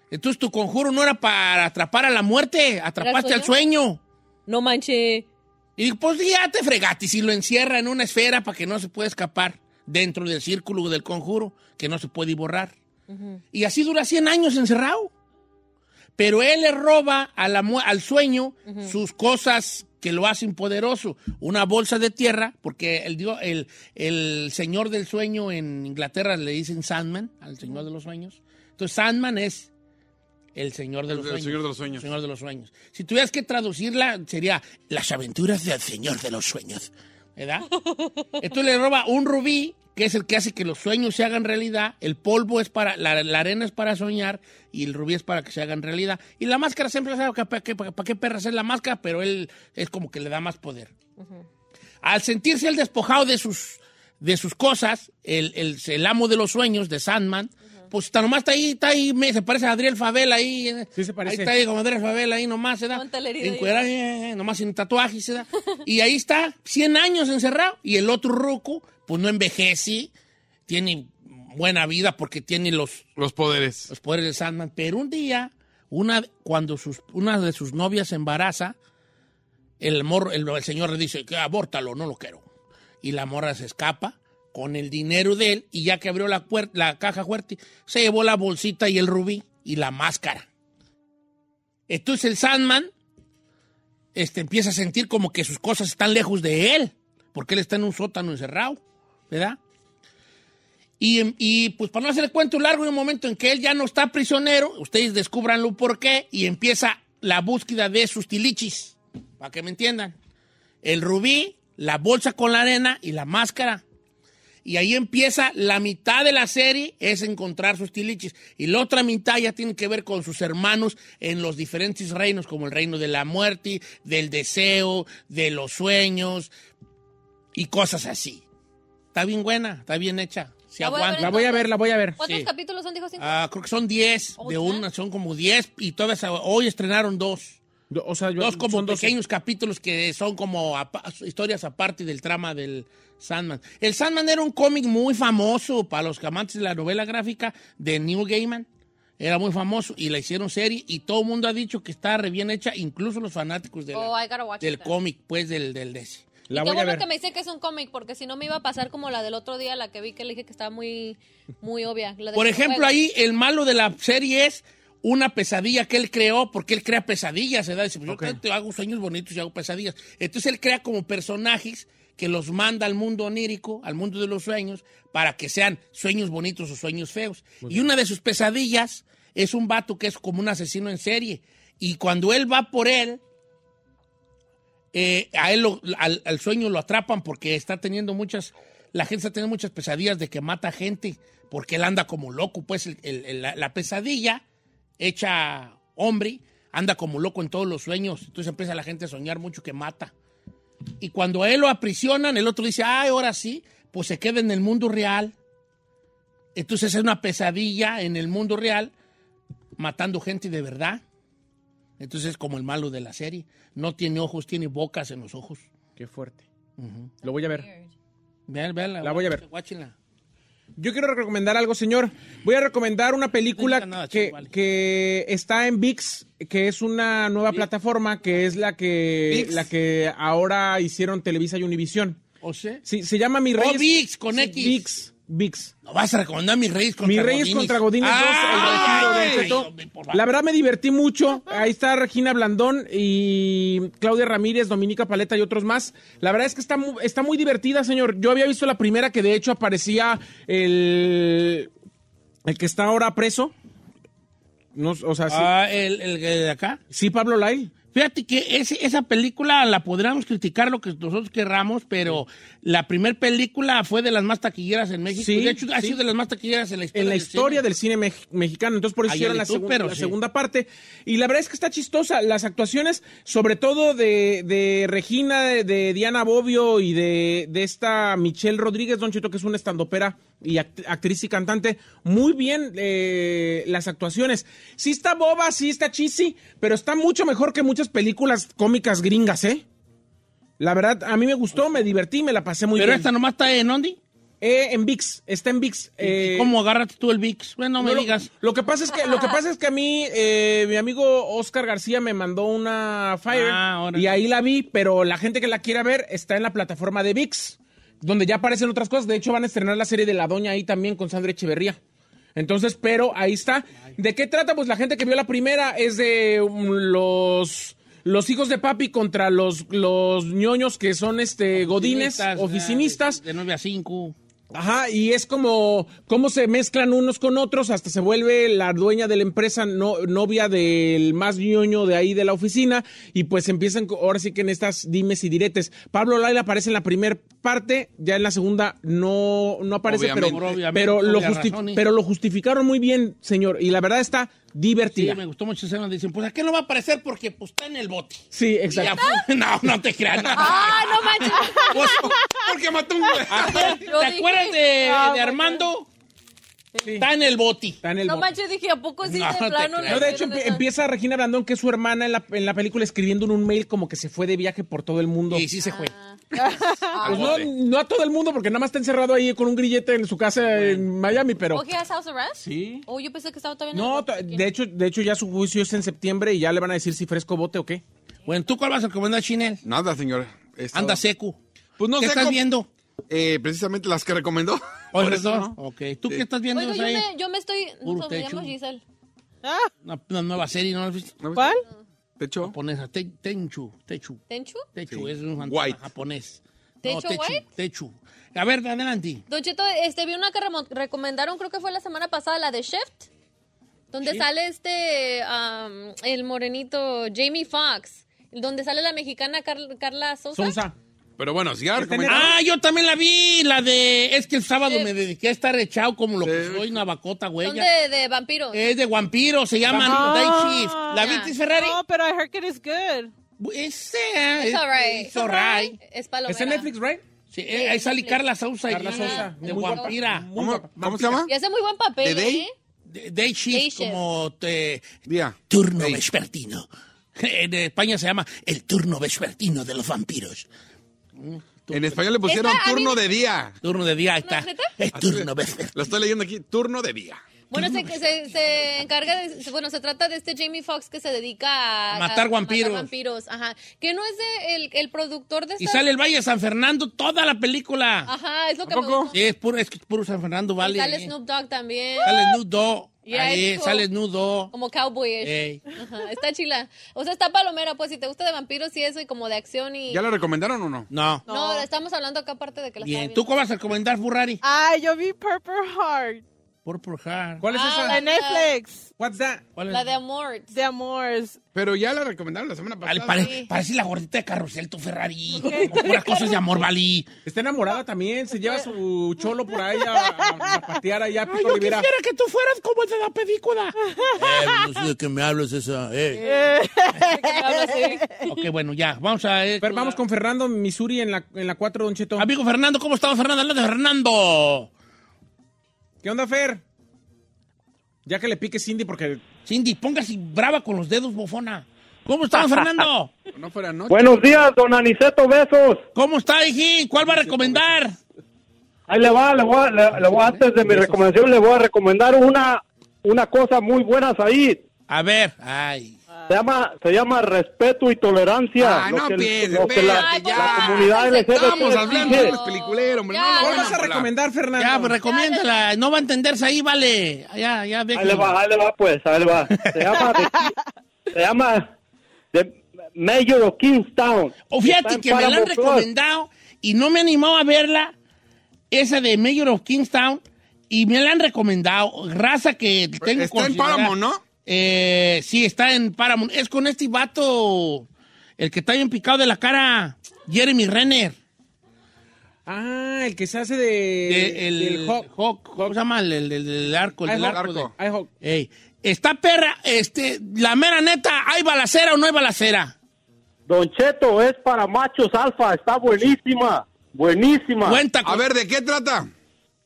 Entonces tu conjuro no era para atrapar a la muerte, atrapaste al sueño. No manche. Y pues ya te fregaste y si lo encierra en una esfera para que no se pueda escapar dentro del círculo del conjuro, que no se puede borrar. Y así dura 100 años encerrado. Pero él le roba a la al sueño sus cosas que lo hacen poderoso. Una bolsa de tierra, porque el, el, el señor del sueño en Inglaterra le dicen Sandman, al señor de los sueños. Entonces Sandman es el señor de los el sueños. señor de los sueños. El señor de los sueños. Si tuvieras que traducirla, sería las aventuras del señor de los sueños. ¿Verdad? Entonces le roba un rubí, que es el que hace que los sueños se hagan realidad. El polvo es para, la, la arena es para soñar y el rubí es para que se hagan realidad. Y la máscara siempre sabe para qué, para qué perra hacer la máscara, pero él es como que le da más poder. Al sentirse el despojado de sus, de sus cosas, el, el, el amo de los sueños, de Sandman, pues está nomás está ahí, está ahí, me- se parece a Adriel Favela ahí. eh. Sí, se parece. Ahí está ahí como Adriel Favela ahí nomás, se da. Eh, eh, nomás sin tatuaje, se da. Y ahí está, 100 años encerrado. Y el otro ruco, pues no envejece, tiene buena vida porque tiene los, Los poderes. los poderes de Sandman. Pero un día, Una, cuando sus, una de sus novias se embaraza, el, morro- el, el señor le dice que abórtalo, no lo quiero. Y la morra se escapa con el dinero de él y ya que abrió la, la caja fuerte, se llevó la bolsita y el rubí y la máscara. Entonces el Sandman este, empieza a sentir como que sus cosas están lejos de él, porque él está en un sótano encerrado, ¿verdad? Y, y, pues para no hacer cuento largo, hay un momento en que él ya no está prisionero, ustedes descubranlo por qué, y empieza la búsqueda de sus tilichis, para que me entiendan. El rubí, la bolsa con la arena y la máscara. Y ahí empieza la mitad de la serie, es encontrar sus tilichis. Y la otra mitad ya tiene que ver con sus hermanos en los diferentes reinos, como el reino de la muerte, del deseo, de los sueños y cosas así. Está bien buena, está bien hecha. Se La voy a ver. La voy a ver, la voy a ver. ¿Cuántos Sí. capítulos son, dijo? ¿Cinco? Ah, creo que son 10, ¿Oh, de una son como 10 y todas hoy estrenaron dos. O sea, yo- Dos como pequeños capítulos que son como apa- historias aparte del trama del Sandman. El Sandman era un cómic muy famoso para los amantes de la novela gráfica de Neil Gaiman. Era muy famoso y la hicieron serie y todo el mundo ha dicho que está re bien hecha, incluso los fanáticos Oh, del cómic, pues del, del DC. La y qué voy a bueno ver. que me dice que es un cómic, porque si no me iba a pasar como la del otro día, la que vi que le dije que estaba muy, muy obvia. la Por ejemplo, juego. ahí el malo de la serie es una pesadilla que él creó, porque él crea pesadillas, ¿verdad? Dice, pues yo te- hago sueños bonitos y hago pesadillas. Entonces él crea como personajes que los manda al mundo onírico, al mundo de los sueños, para que sean sueños bonitos o sueños feos. y una de sus pesadillas es un vato que es como un asesino en serie. Y cuando él va por él, eh, a él lo- al, al sueño lo atrapan porque está teniendo muchas, la gente está teniendo muchas pesadillas de que mata gente, porque él anda como loco, pues el- el- el- la, la pesadilla hecha hombre anda como loco en todos los sueños, entonces empieza la gente a soñar mucho que mata. Y cuando a él lo aprisionan, el otro dice, ay, ahora sí, pues se queda en el mundo real. Entonces es una pesadilla en el mundo real, matando gente de verdad. Entonces es como el malo de la serie. No tiene ojos, tiene bocas en los ojos. Qué fuerte. Lo voy a ver. Vean, vean, La voy a ver. guáchenla. Yo quiero recomendar algo, señor. Voy a recomendar una película No diga nada, que, que está en VIX, que es una nueva plataforma, que es la que, ViX. la que ahora hicieron Televisa y Univisión. ¿O sea? Sí, se llama Mi Oh, Reyes. ViX, con X. ViX, ViX. No vas a recomendar mis reyes contra Mi Reyes Godines. contra Godines 2, el retiro de ¡Ay! Cheto. Hombre, por favor. La verdad me divertí mucho. Ahí está Regina Blandón y Claudia Ramírez, Dominica Paleta y otros más. La verdad es que está, está muy divertida, señor. Yo había visto la primera que de hecho aparecía el, el que está ahora preso. No, o sea, sí, Ah, el, el de acá. sí, Pablo Lai. Fíjate que ese- esa película la podríamos criticar lo que nosotros querramos, pero la primera película fue de las más taquilleras en México. Sí, de hecho, ha sí. sido de las más taquilleras en la historia. en la del historia cine. del cine mex- mexicano. Entonces, por eso hicieron la, tú, segun- pero la sí. segunda parte. Y la verdad es que está chistosa. Las actuaciones, sobre todo de, de Regina, de, de Diana Bobbio y de, de esta Michelle Rodríguez, Don Chito, que es una estandopera y act- actriz y cantante. Muy bien eh, las actuaciones. Sí está boba, sí está cheesy, pero está mucho mejor que muchas películas cómicas gringas, ¿eh? La verdad, a mí me gustó, me divertí, me la pasé muy Pero bien. esta nomás está en Ondi. Eh, en VIX, está en VIX. eh, ¿Cómo agarraste tú el VIX? Bueno, no me lo- digas. Lo, que pasa es que, lo que pasa es que a mí, eh, mi amigo Oscar García me mandó una Fire Ah, y ahí la vi, pero la gente que la quiera ver está en la plataforma de VIX, donde ya aparecen otras cosas. De hecho, van a estrenar la serie de La Doña ahí también con Sandra Echeverría. Entonces, pero ahí está. ¿De qué trata? Pues la gente que vio la primera es de um, los los hijos de papi contra los los ñoños que son este godines, Oficinistas, oficinistas. De 9 a 5. Ajá, y es como cómo se mezclan unos con otros hasta se vuelve la dueña de la empresa no, novia del más ñoño de ahí de la oficina y pues empiezan ahora sí que en estas dimes y diretes. Pablo Laila aparece en la primera parte, ya en la segunda no, no aparece, pero, Obviamente. Pero, lo justi- razones. pero lo justificaron muy bien, señor, y la verdad está Sí, divertida. me gustó mucho esa escena. Dicen, pues aquí no va a aparecer porque pues, está en el bote. Sí, exacto. ya. No, no te creas. no. ¡Ah, no manches! Pues, Porque mató un güey. ¿Te acuerdas de, Ah, de Armando? Está en el boti. Está en el No bote. manches, dije, ¿a poco sí No, de plano? No, de hecho empie- empieza Regina Blandón, que es su hermana en la, en la película, escribiendo en un mail como que se fue de viaje por todo el mundo. Y sí se fue. Pues no, no a todo el mundo, porque nada más está encerrado ahí con un grillete en su casa en Miami, pero... ¿O has house arrest? Sí. Oh, yo pensé que estaba todavía en No, el de hecho, de hecho ya su juicio es en septiembre y ya le van a decir si fresco bote o qué. Bueno, ¿tú cuál vas a recomendar, Chinel? Nada, señor. He estado- Anda seco. Pues no ¿Qué sé estás viendo? Eh, precisamente las que recomendó. Por eso. ¿no? Ok. ¿Tú qué estás viendo Oiga, yo ahí? me, yo me estoy... Puro No, me techo. llamo Giselle. Una, una nueva serie, ¿no? ¿Cuál? Techo. Japonesa. Te- Tenchu. Techu. ¿Tenchu? Techu Sí. es un fantasma White. japonés. ¿Techo Techu, white? Techu. A ver, adelante. Don Cheto, este, vi una que recomendaron, creo que fue la semana pasada, la de Shift, donde Sí. sale este, am, el morenito Jamie Foxx, donde sale la mexicana Car- Carla Sosa. Sousa. Pero bueno, si ya. Ah, yo también la vi, la de... Es que el sábado Sí. me dediqué a estar echado como lo que Sí. soy, una bacota, güey. Son de, de vampiros. Es de vampiro, se llama Ah. Day Shift. ¿La Ya. viste, Ferrari? No, pero I heard que it's good. Ese, It's alright. It's alright. Es palomera. ¿Está en Netflix, right? Sí, eh, ahí sale Carla Sousa. Carla Sosa. De vampira. Muy ¿Cómo, guapa. cómo se llama? Y hace muy buen papel, ¿De Day? ¿eh? De- Day Shift, Day Shift. como te- Día. turno Day. vespertino. En España se llama el turno vespertino de los vampiros. En español le pusieron Esta, a mí- turno de día. Turno de día, ahí está. Es turno. Lo estoy leyendo aquí. Turno de día. Bueno, se, se, se encarga de, bueno, se trata de este Jamie Foxx que se dedica a, Matar a vampiros. vampiros, ajá. Que no es de, el, el productor de esta... Y sale el Valle de San Fernando toda la película. Ajá, es lo que ¿A me gustó. Sí, es puro, es puro San Fernando, Y vale. sale Snoop Dogg también. Sale nudo. Yeah, Ahí, sale nudo. Como cowboyish. Ey. Ajá, está chila. O sea, está palomera, pues, si te gusta de vampiros y eso, y como de acción y... ¿Ya la recomendaron o no? No. No, estamos hablando acá aparte de que la Bien. ¿Tú cómo vas a recomendar, Ferrari? Ay, yo vi Purple Heart Purple Heart. ¿Cuál es Ah, esa? en Netflix. What's that? ¿Cuál es? La de Amor. De amores. Pero ya la recomendaron la semana Vale, pasada. pare- parece la gordita de carrusel, tu Ferrari. Con puras cosas de amor, Vali. Está enamorada también, se lleva su cholo por ahí a, a- a patear allá a Pico Rivera. que tú fueras como el de la película. eh, no sé de qué me hablas esa. Eh. ok, bueno, ya. Vamos a... eh, Pero vamos con Fernando Missouri en la, en la 4, Don Cheto. Amigo Fernando, ¿cómo estamos, Fernando? Habla de Fernando. ¿Qué onda, Fer? Ya que le pique Cindy porque... Cindy, póngase brava con los dedos, bofona. ¿Cómo estamos, Fernando? No fuera noche. Buenos días, don Aniceto, besos. ¿Cómo está, hijín? ¿Cuál va a recomendar? Ahí le va, le voy, a- le, le voy a- antes de mi recomendación, le voy a recomendar una, una cosa muy buena ahí. A ver, ay. Se llama, se llama respeto y tolerancia. Ah, no pienses, la, ya. la comunidad Estamos LGBT hablando exige. de las peliculeras, hombre. Ya. No, no, ¿Cuál no, vas a recomendar, Fernando? Ya, pues recomiéndala. No va a entenderse ahí, vale. Ya, ya, ve. Ahí le va, ahí le va, pues, ahí le va. Se llama, de- se llama The Mayor of Kingstown. O fíjate que me la han recomendado y no me he animado a verla. Esa de Mayor of Kingstown. Y me la han recomendado. Raza que tengo Está en. Paramount, ¿no? Eh, sí, está en Paramount. Es con este vato, el que está bien picado de la cara, Jeremy Renner. Ah, el que se hace de... De- el, del Hawk. Hawk, ¿Cómo se llama? El, el- el- el arco. El, del Hawk. arco. de- Ay, Hawk. Ey, está perra, este, la mera neta, ¿hay balacera o no hay balacera? Don Cheto, es para machos alfa, está buenísima, buenísima. Cuenta A ver, ¿de qué trata?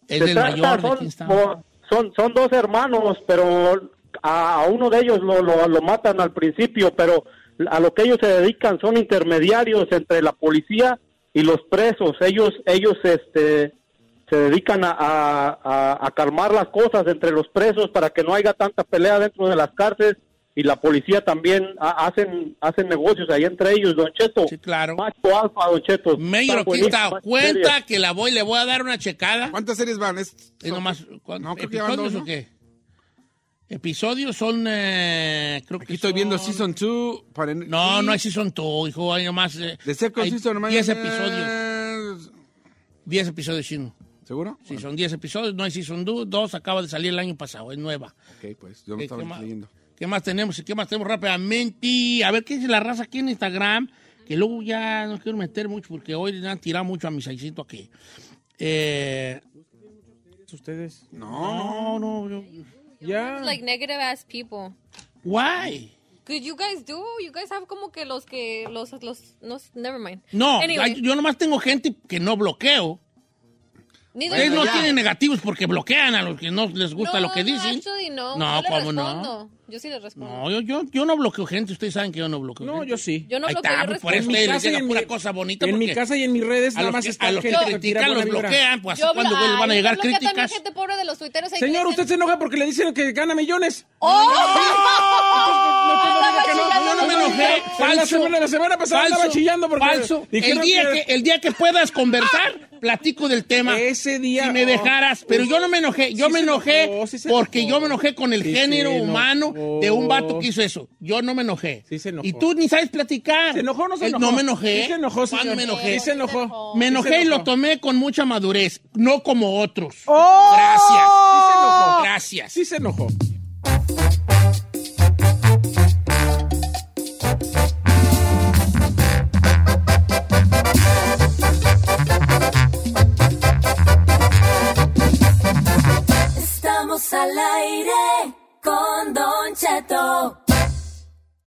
Es Se del trata- mayor de son, Kingstown. por- son, son dos hermanos, pero a, a uno de ellos lo, lo, lo matan al principio, pero a lo que ellos se dedican son intermediarios entre la policía y los presos. Ellos, ellos este, se dedican a, a, a- a calmar las cosas entre los presos para que no haya tanta pelea dentro de las cárceles y la policía también ha- hacen hacen negocios ahí entre ellos, Don Cheto. Sí, claro. Macho alfa, Don Cheto. Mayor esa cuenta serie. que la voy, le voy a dar una checada. ¿Cuántas series van? Es, Y nomás, ¿cuán- No, creo que van ¿Episodios dos, o qué? Episodios son, eh, creo Aquí que estoy viendo son- Season 2. Para... No, no hay Season 2, hijo, hay nomás... eh, De Second hay Season nomás. 10 episodios, 10 episodios, chino. ¿Seguro? Sí, son 10 episodios, no hay Season 2, dos acaba de salir el año pasado, es nueva. Ok, pues yo no ¿Qué- estaba qué más? leyendo. ¿Qué más tenemos? ¿Y qué más tenemos rápidamente? A ver qué dice la raza aquí en Instagram. Que luego ya no quiero meter mucho porque hoy le han tirado mucho a mi saicito aquí. Eh, Ustedes. no, no, yo- Ya. Like negative ass people. Why? Good you guys do. You guys have como que los que los los no never mind. No, Anyway. yo nomás tengo gente que no bloqueo. Ustedes no tienen negativos porque bloquean a los que no les gusta lo que dicen. actually, no. No, le ¿cómo no? Respondo. Yo sí les respondo. No, yo, yo, yo no bloqueo gente. Ustedes saben que yo no bloqueo No, gente. yo sí. Yo no Ahí bloqueo, está, yo pues, por respondo. eso En mi ustedes les casa y llega en pura mi- cosa bonita. En mi porque casa y en mis redes a nada los más que, está a los que gente te que tira critican buena los vibra. bloquean, pues así cuando les van a llegar yo bloqueo también críticas. gente pobre de los tuiteros. ahí Señor, usted se enoja porque le dicen que gana millones. No, yo no me enojé. La Falso. semana, la semana pasada Falso. andaba chillando porque Falso. El dijeron día que, el día que puedas conversar, platico del tema. Ese día. Si me dejaras, pero yo no me enojé, yo Sí me se enojé enojó, sí se porque enojó. yo me enojé con el Sí género humano de un vato que hizo eso. Yo no me enojé. Y tú ni sabes platicar. ¿Se enojó o no se enojó? No me enojé. Sí se enojó, ¿Cuándo señor. me enojé? Sí se enojó. Me Sí se enojé y lo enojó. tomé con mucha madurez, no como otros. ¡Oh! Gracias. Sí se enojó. Gracias. Sí se enojó.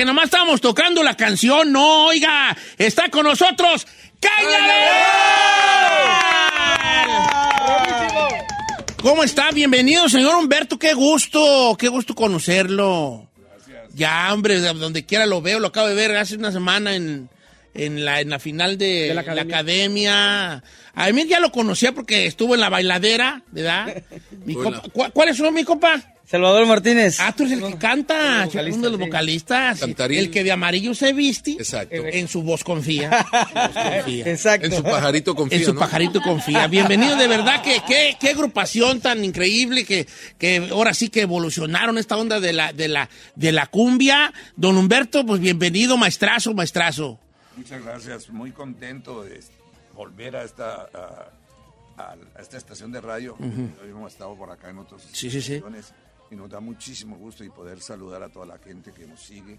Que nomás estábamos tocando la canción. No, oiga, está con nosotros Cañaveral. ¿Cómo está? Bienvenido, señor Humberto. Qué gusto, qué gusto conocerlo. Ya, hombre, de donde quiera lo veo, lo acabo de ver hace una semana en, en, la, en la final de, De la la, academia. academia. A mí ya lo conocía porque estuvo en la bailadera, ¿verdad? Mi compa- ¿cu- ¿Cuál es su mi compa? Salvador Martínez. Ah, tú eres el que canta, El vocalista, uno de los sí. vocalistas. Cantarín. El que de amarillo se viste. Exacto. En su voz confía. En su voz confía. Exacto. En su pajarito confía, En su ¿no? pajarito confía. Bienvenido, de verdad, que qué, qué agrupación tan increíble que, que ahora sí que evolucionaron esta onda de la, de la, de la cumbia. Don Humberto, pues bienvenido, maestrazo, maestrazo. Muchas gracias, muy contento de volver a esta, a, esta estación de radio. Ujú. Hoy hemos estado por acá en otras Sí, sí, sí. Y nos da muchísimo gusto y poder saludar a toda la gente que nos sigue.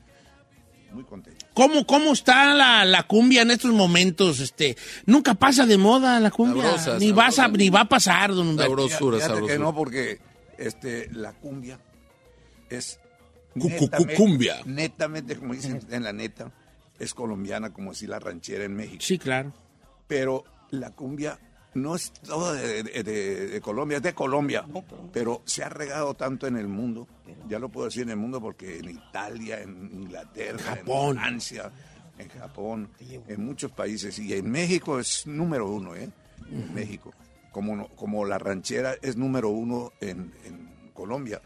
Muy contento. ¿Cómo, cómo está la, la cumbia en estos momentos? Este, nunca pasa de moda la cumbia. Sabrosa, ni, vas a, ni va a pasar, don Humberto. Fíjate que no, porque este, la cumbia es netamente- cumbia. netamente, como dicen en la neta, es colombiana como si la ranchera en México. Sí, claro. Pero la cumbia no es toda de, de- de- de Colombia, es de Colombia, pero se ha regado tanto en el mundo, ya lo puedo decir en el mundo porque en Italia, en Inglaterra, Japón. en Francia, en Japón, en muchos países, y en México es número uno, ¿eh? En México, como, no- como la ranchera es número uno en, en Colombia.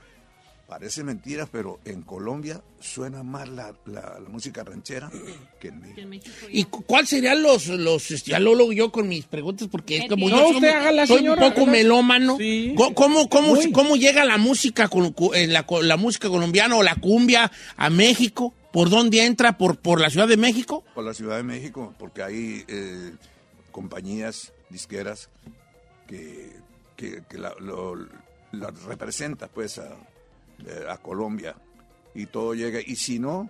Parece mentira, pero en Colombia suena más la, la- la música ranchera que en México. ¿Y cu- cuál serían los, los, este, ya lo yo con mis preguntas, porque es como No, yo soy, usted hágala, soy señora, un poco melómano. Sí. ¿Cómo, cómo, cómo llega la música, con, cu- eh, la, co- la música colombiana o la cumbia a México? ¿Por dónde entra? ¿Por, por la Ciudad de México? por la Ciudad de México, porque hay eh, compañías disqueras que, que, que la, lo, la representa pues a, a Colombia y todo llega. Y si no,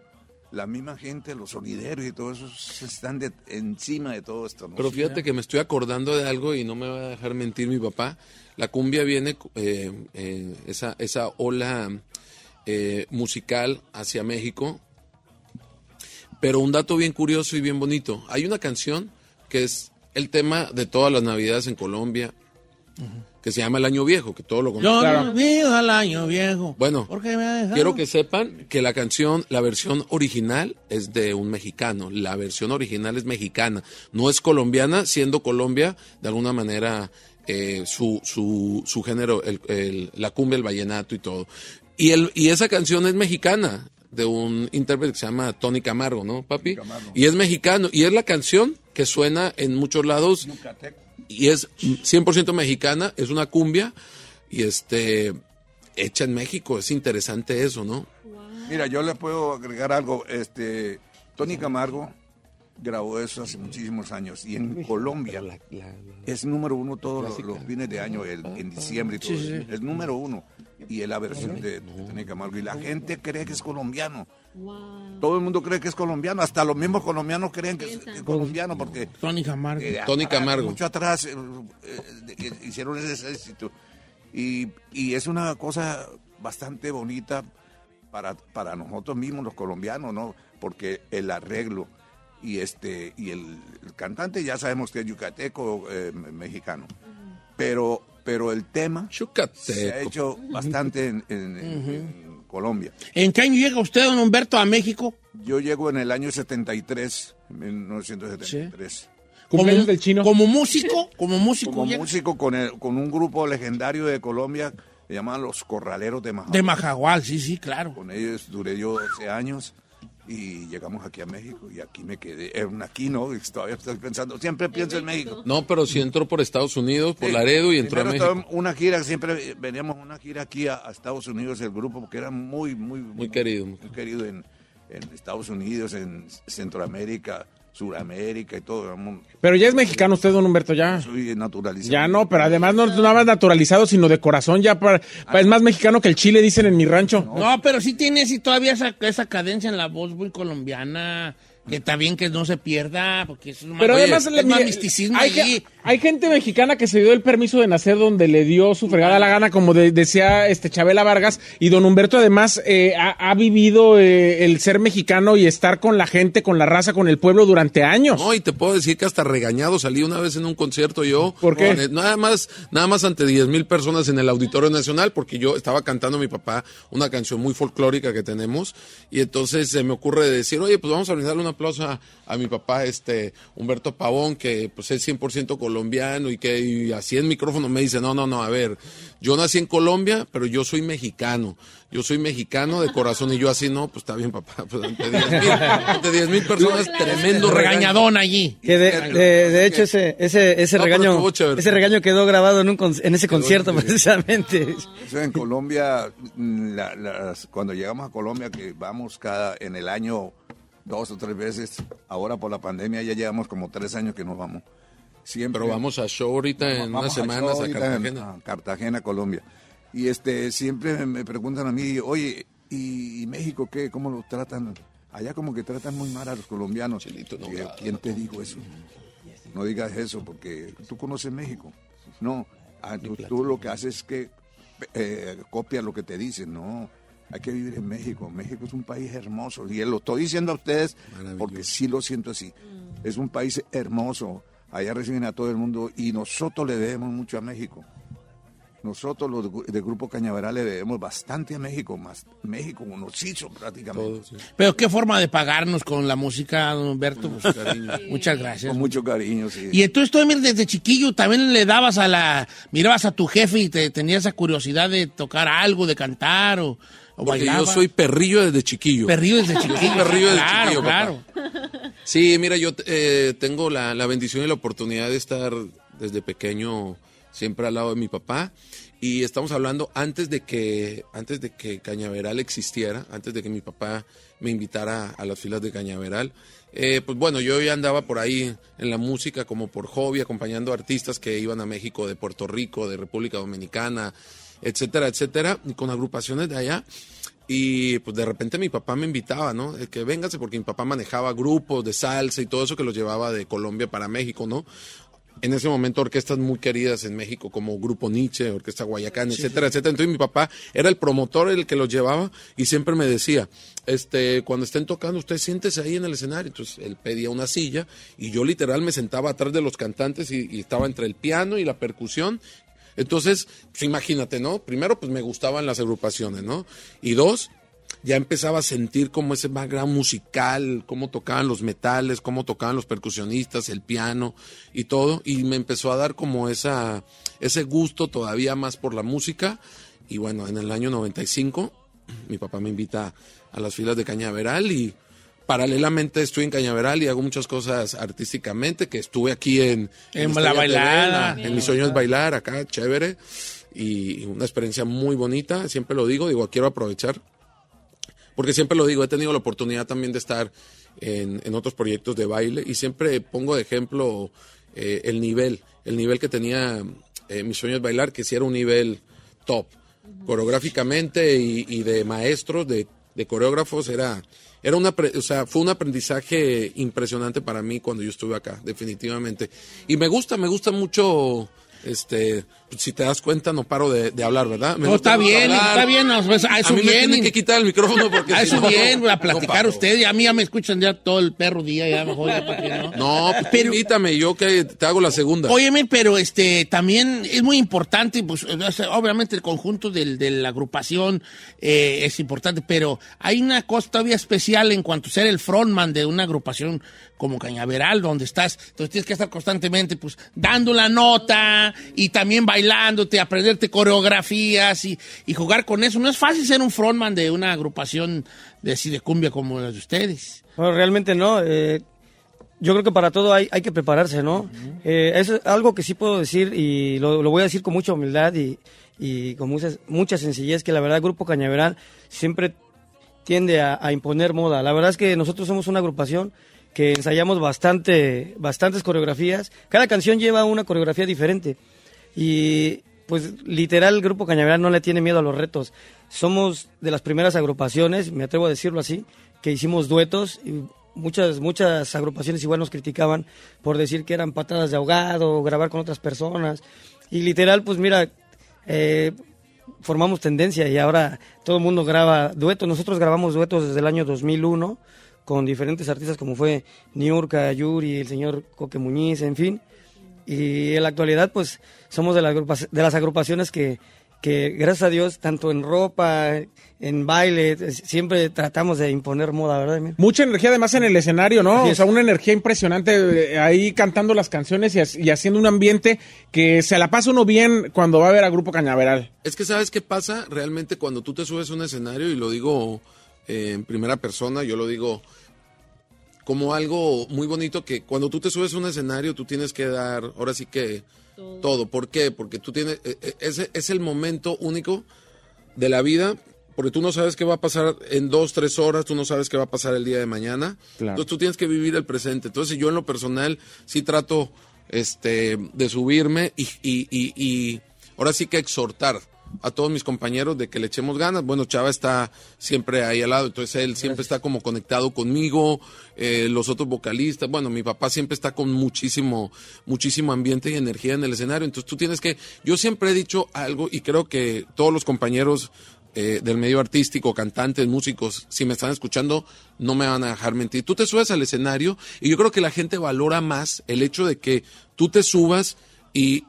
la misma gente, los sonideros y todo eso se están de- encima de todo esto. ¿no? Pero fíjate que me estoy acordando de algo y no me va a dejar mentir mi papá. La cumbia viene, eh, eh, esa, esa ola eh, musical hacia México. Pero un dato bien curioso y bien bonito. Hay una canción que es el tema de todas las navidades en Colombia, que se llama El Año Viejo, que todo lo Yo conocen. no al año viejo. Bueno, Porque me ha dejado- Quiero que sepan que la canción, la versión original es de un mexicano. La versión original es mexicana. No es colombiana, siendo Colombia de alguna manera eh, su, su, su género, el- el- la cumbia, el vallenato y todo. Y, el, y esa canción es mexicana, de un intérprete que se llama Tony Camargo, ¿no, papi? Y es mexicano, y es la canción que suena en muchos lados, y es 100% mexicana, es una cumbia, y este, hecha en México, es interesante eso, ¿no? Mira, yo le puedo agregar algo. Este, Tony Camargo grabó eso hace muchísimos años y en Colombia es número uno todos los, los fines de año, el- en diciembre y todo. Sí, sí, sí. Es número uno. Y es la versión de Tony Camargo. Y la gente cree que es colombiano. Todo el mundo cree que es colombiano. Hasta los mismos colombianos creen que es, que es colombiano porque Tony Camargo. eh, Tony Camargo. Mucho atrás eh, eh, eh, hicieron ese éxito. Y, y es una cosa bastante bonita para, para nosotros mismos, los colombianos, ¿no? Porque el arreglo y este y el, el cantante ya sabemos que es yucateco eh, me- mexicano. Pero, pero el tema se ha hecho bastante en, en- en- en Colombia. ¿En qué año llega usted, don Humberto, a México? Yo llego en el año 73, 1973. Cumpleaños del chino. Como músico, como músico. Como músico con, el- con un grupo legendario de Colombia, se llamaban Los Corraleros de Majagual. De Majagual, sí, sí, claro. Con ellos duré yo 12 años y llegamos aquí a México y aquí me quedé. Eh, aquí no, todavía estoy pensando, siempre pienso en México. No, pero si entró por Estados Unidos, por Sí. Laredo y entró a México. Una gira, siempre veníamos una gira aquí a, a Estados Unidos, el grupo, porque era muy, muy, muy, querido. Muy querido en, en Estados Unidos, en Centroamérica, Suramérica y todo. éramos- Pero ya es mexicano usted, don Humberto, ya. Soy naturalizado. Ya no, pero además no es nada más naturalizado, sino de corazón, ya para, pa- es más mexicano que el chile, dicen en mi rancho. No, pero sí tiene sí, todavía esa, esa cadencia en la voz muy colombiana. Que está bien que no se pierda, porque eso es más, Pero Oye, además, es le- más misticismo hay, allí. hay gente mexicana que se dio el permiso de nacer donde le dio su fregada la gana, como de- decía este Chabela Vargas, y don Humberto además eh, ha, ha vivido eh, el ser mexicano y estar con la gente, con la raza, con el pueblo durante años. No, y te puedo decir que hasta regañado salí una vez en un concierto yo. ¿Por qué? Con el- nada más, nada más ante 10 mil personas en el Auditorio Nacional, porque yo estaba cantando a mi papá una canción muy folclórica que tenemos, y entonces se me ocurre decir, oye, pues vamos a brindarle un aplauso a, a mi papá, este, Humberto Pavón, que pues es 100% colombiano, y que y así en micrófono me dice, no, no, no, a ver, yo nací en Colombia, pero yo soy mexicano. Yo soy mexicano de corazón, y yo así, no, pues está bien, papá, pues ante 10 mil, ante 10 mil personas, tremendo regañadón allí. Que de, de- de hecho ese ese ese No, regaño ese regaño quedó grabado en un con- en ese concierto precisamente. Eso en Colombia, mm, la- las- cuando llegamos a Colombia, que vamos cada en el año dos o tres veces, ahora por la pandemia ya llevamos como tres años que nos vamos. Siempre Pero vamos a show ahorita en unas a semanas a en- Cartagena. a Cartagena, Colombia. Y este siempre me- preguntan a mí, oye, ¿y, y México qué? ¿Cómo lo tratan? Allá como que tratan muy mal a los colombianos. Y yo, ¿Quién te dijo eso? No digas eso porque tú conoces México. No, ah, tú, tú lo que haces es que eh, copias lo que te dicen, no. Hay que vivir en México. México es un país hermoso. Y lo estoy diciendo a ustedes porque sí lo siento así. Es un país hermoso. Allá reciben a todo el mundo y nosotros le debemos mucho a México. Nosotros los de- del Grupo Cañaveral le debemos bastante a México, más México nos hizo prácticamente. Pero qué forma de pagarnos con la música, don Humberto. Pues, Muchas gracias. Con mucho cariño, sí. Y entonces tú Emir, desde chiquillo también le dabas a la, mirabas a tu jefe y te tenías esa curiosidad de tocar algo, de cantar o Porque yo soy perrillo desde chiquillo. Perrillo desde chiquillo. perrillo desde Claro, chiquillo, claro. papá. Sí, mira, yo eh, tengo la, la bendición y la oportunidad de estar desde pequeño siempre al lado de mi papá. Y estamos hablando antes de que, antes de que Cañaveral existiera, antes de que mi papá me invitara a las filas de Cañaveral. Eh, pues bueno, yo ya andaba por ahí en la música como por hobby, acompañando artistas que iban a México de Puerto Rico, de República Dominicana, etcétera, etcétera, y con agrupaciones de allá. Y pues de repente mi papá me invitaba, ¿no? Que véngase, porque mi papá manejaba grupos de salsa y todo eso que los llevaba de Colombia para México, ¿no? En ese momento orquestas muy queridas en México, como Grupo Nietzsche, Orquesta Guayacán, Sí, etcétera, etcétera. Entonces mi papá era el promotor, el que los llevaba, y siempre me decía, este, cuando estén tocando, usted siéntese ahí en el escenario. Entonces él pedía una silla, y yo literal me sentaba atrás de los cantantes y, y estaba entre el piano y la percusión, entonces, pues imagínate, ¿no? Primero, pues me gustaban las agrupaciones, ¿no? Y dos, ya empezaba a sentir como ese background musical, cómo tocaban los metales, cómo tocaban los percusionistas, el piano y todo. Y me empezó a dar como esa, ese gusto todavía más por la música. Y bueno, en el año 95 mi papá me invita a las filas de Cañaveral y paralelamente estoy en Cañaveral y hago muchas cosas artísticamente, que estuve aquí en... En la bailada. TV, en, en mi sueño es bailar acá, chévere, y una experiencia muy bonita, siempre lo digo, digo, quiero aprovechar, porque siempre lo digo, he tenido la oportunidad también de estar en, en otros proyectos de baile y siempre pongo de ejemplo eh, el nivel, el nivel que tenía eh, mis sueños bailar, que sí era un nivel top, coreográficamente y, y de maestros, de, de coreógrafos, era, era una, o sea, fue un aprendizaje impresionante para mí cuando yo estuve acá, definitivamente. Y me gusta, me gusta mucho, este, si te das cuenta, no paro de, de hablar, ¿verdad? Me No, está bien, está bien, no, pues, a eso mí me bien. tienen que quitar el micrófono porque A si eso no, bien, a no platicar paro. usted. Y a mí ya me escuchan ya todo el perro día, ya mejor ya para que no. No, pues tú invítame, yo que te hago la segunda. Óyeme, pero este también es muy importante, pues o sea, obviamente el conjunto del- de la agrupación eh, es importante, pero hay una cosa todavía especial en cuanto a ser el frontman de una agrupación como Cañaveral, donde estás, entonces tienes que estar constantemente pues dando la nota y también bailándote, aprenderte coreografías y, y jugar con eso. No es fácil ser un frontman de una agrupación de, así de cumbia como la de ustedes. Bueno, realmente no. eh, yo creo que para todo hay, hay que prepararse, ¿no? Eh, eso es algo que sí puedo decir y lo, lo voy a decir con mucha humildad y, y con mucha, mucha sencillez, que la verdad el Grupo Cañaveral siempre tiende a, a imponer moda. La verdad es que nosotros somos una agrupación que ensayamos bastante, bastantes coreografías. Cada canción lleva una coreografía diferente. Y pues literal el Grupo Cañaveral no le tiene miedo a los retos. Somos de las primeras agrupaciones, me atrevo a decirlo así, que hicimos duetos y muchas muchas agrupaciones igual nos criticaban por decir que eran patadas de ahogado, grabar con otras personas. Y literal, pues mira, eh, formamos tendencia y ahora todo el mundo graba duetos. Nosotros grabamos duetos desde el año 2001 con diferentes artistas como fue Niurka, Yuri, el señor Coque Muñiz, en fin. Y en la actualidad, pues, somos de, las agrupa- de las agrupaciones que, que, gracias a Dios, tanto en ropa, en baile, siempre tratamos de imponer moda, ¿verdad? Emilio? Mucha energía además en el escenario, ¿no? Así O es. sea, una energía impresionante eh, ahí cantando las canciones y haciendo un ambiente que se la pasa uno bien cuando va a ver a Grupo Cañaveral. Es que sabes qué pasa realmente cuando tú te subes a un escenario y lo digo eh, en primera persona, yo lo digo como algo muy bonito que cuando tú te subes a un escenario tú tienes que dar, ahora sí que todo. ¿Por qué? Porque tú tienes, eh, eh, ese es el momento único de la vida, porque tú no sabes qué va a pasar en dos, tres horas, tú no sabes qué va a pasar el día de mañana. Claro. Entonces tú tienes que vivir el presente. Entonces yo en lo personal sí trato este, de subirme y, y, y, y ahora sí que exhortar a todos mis compañeros de que le echemos ganas. Bueno, Chava está siempre ahí al lado, entonces él siempre está como conectado conmigo, eh, los otros vocalistas, bueno, mi papá siempre está con muchísimo, muchísimo ambiente y energía en el escenario, entonces tú tienes que, yo siempre he dicho algo y creo que todos los compañeros eh, del medio artístico, cantantes, músicos, si me están escuchando, no me van a dejar mentir. Tú te subes al escenario y yo creo que la gente valora más el hecho de que tú te subas y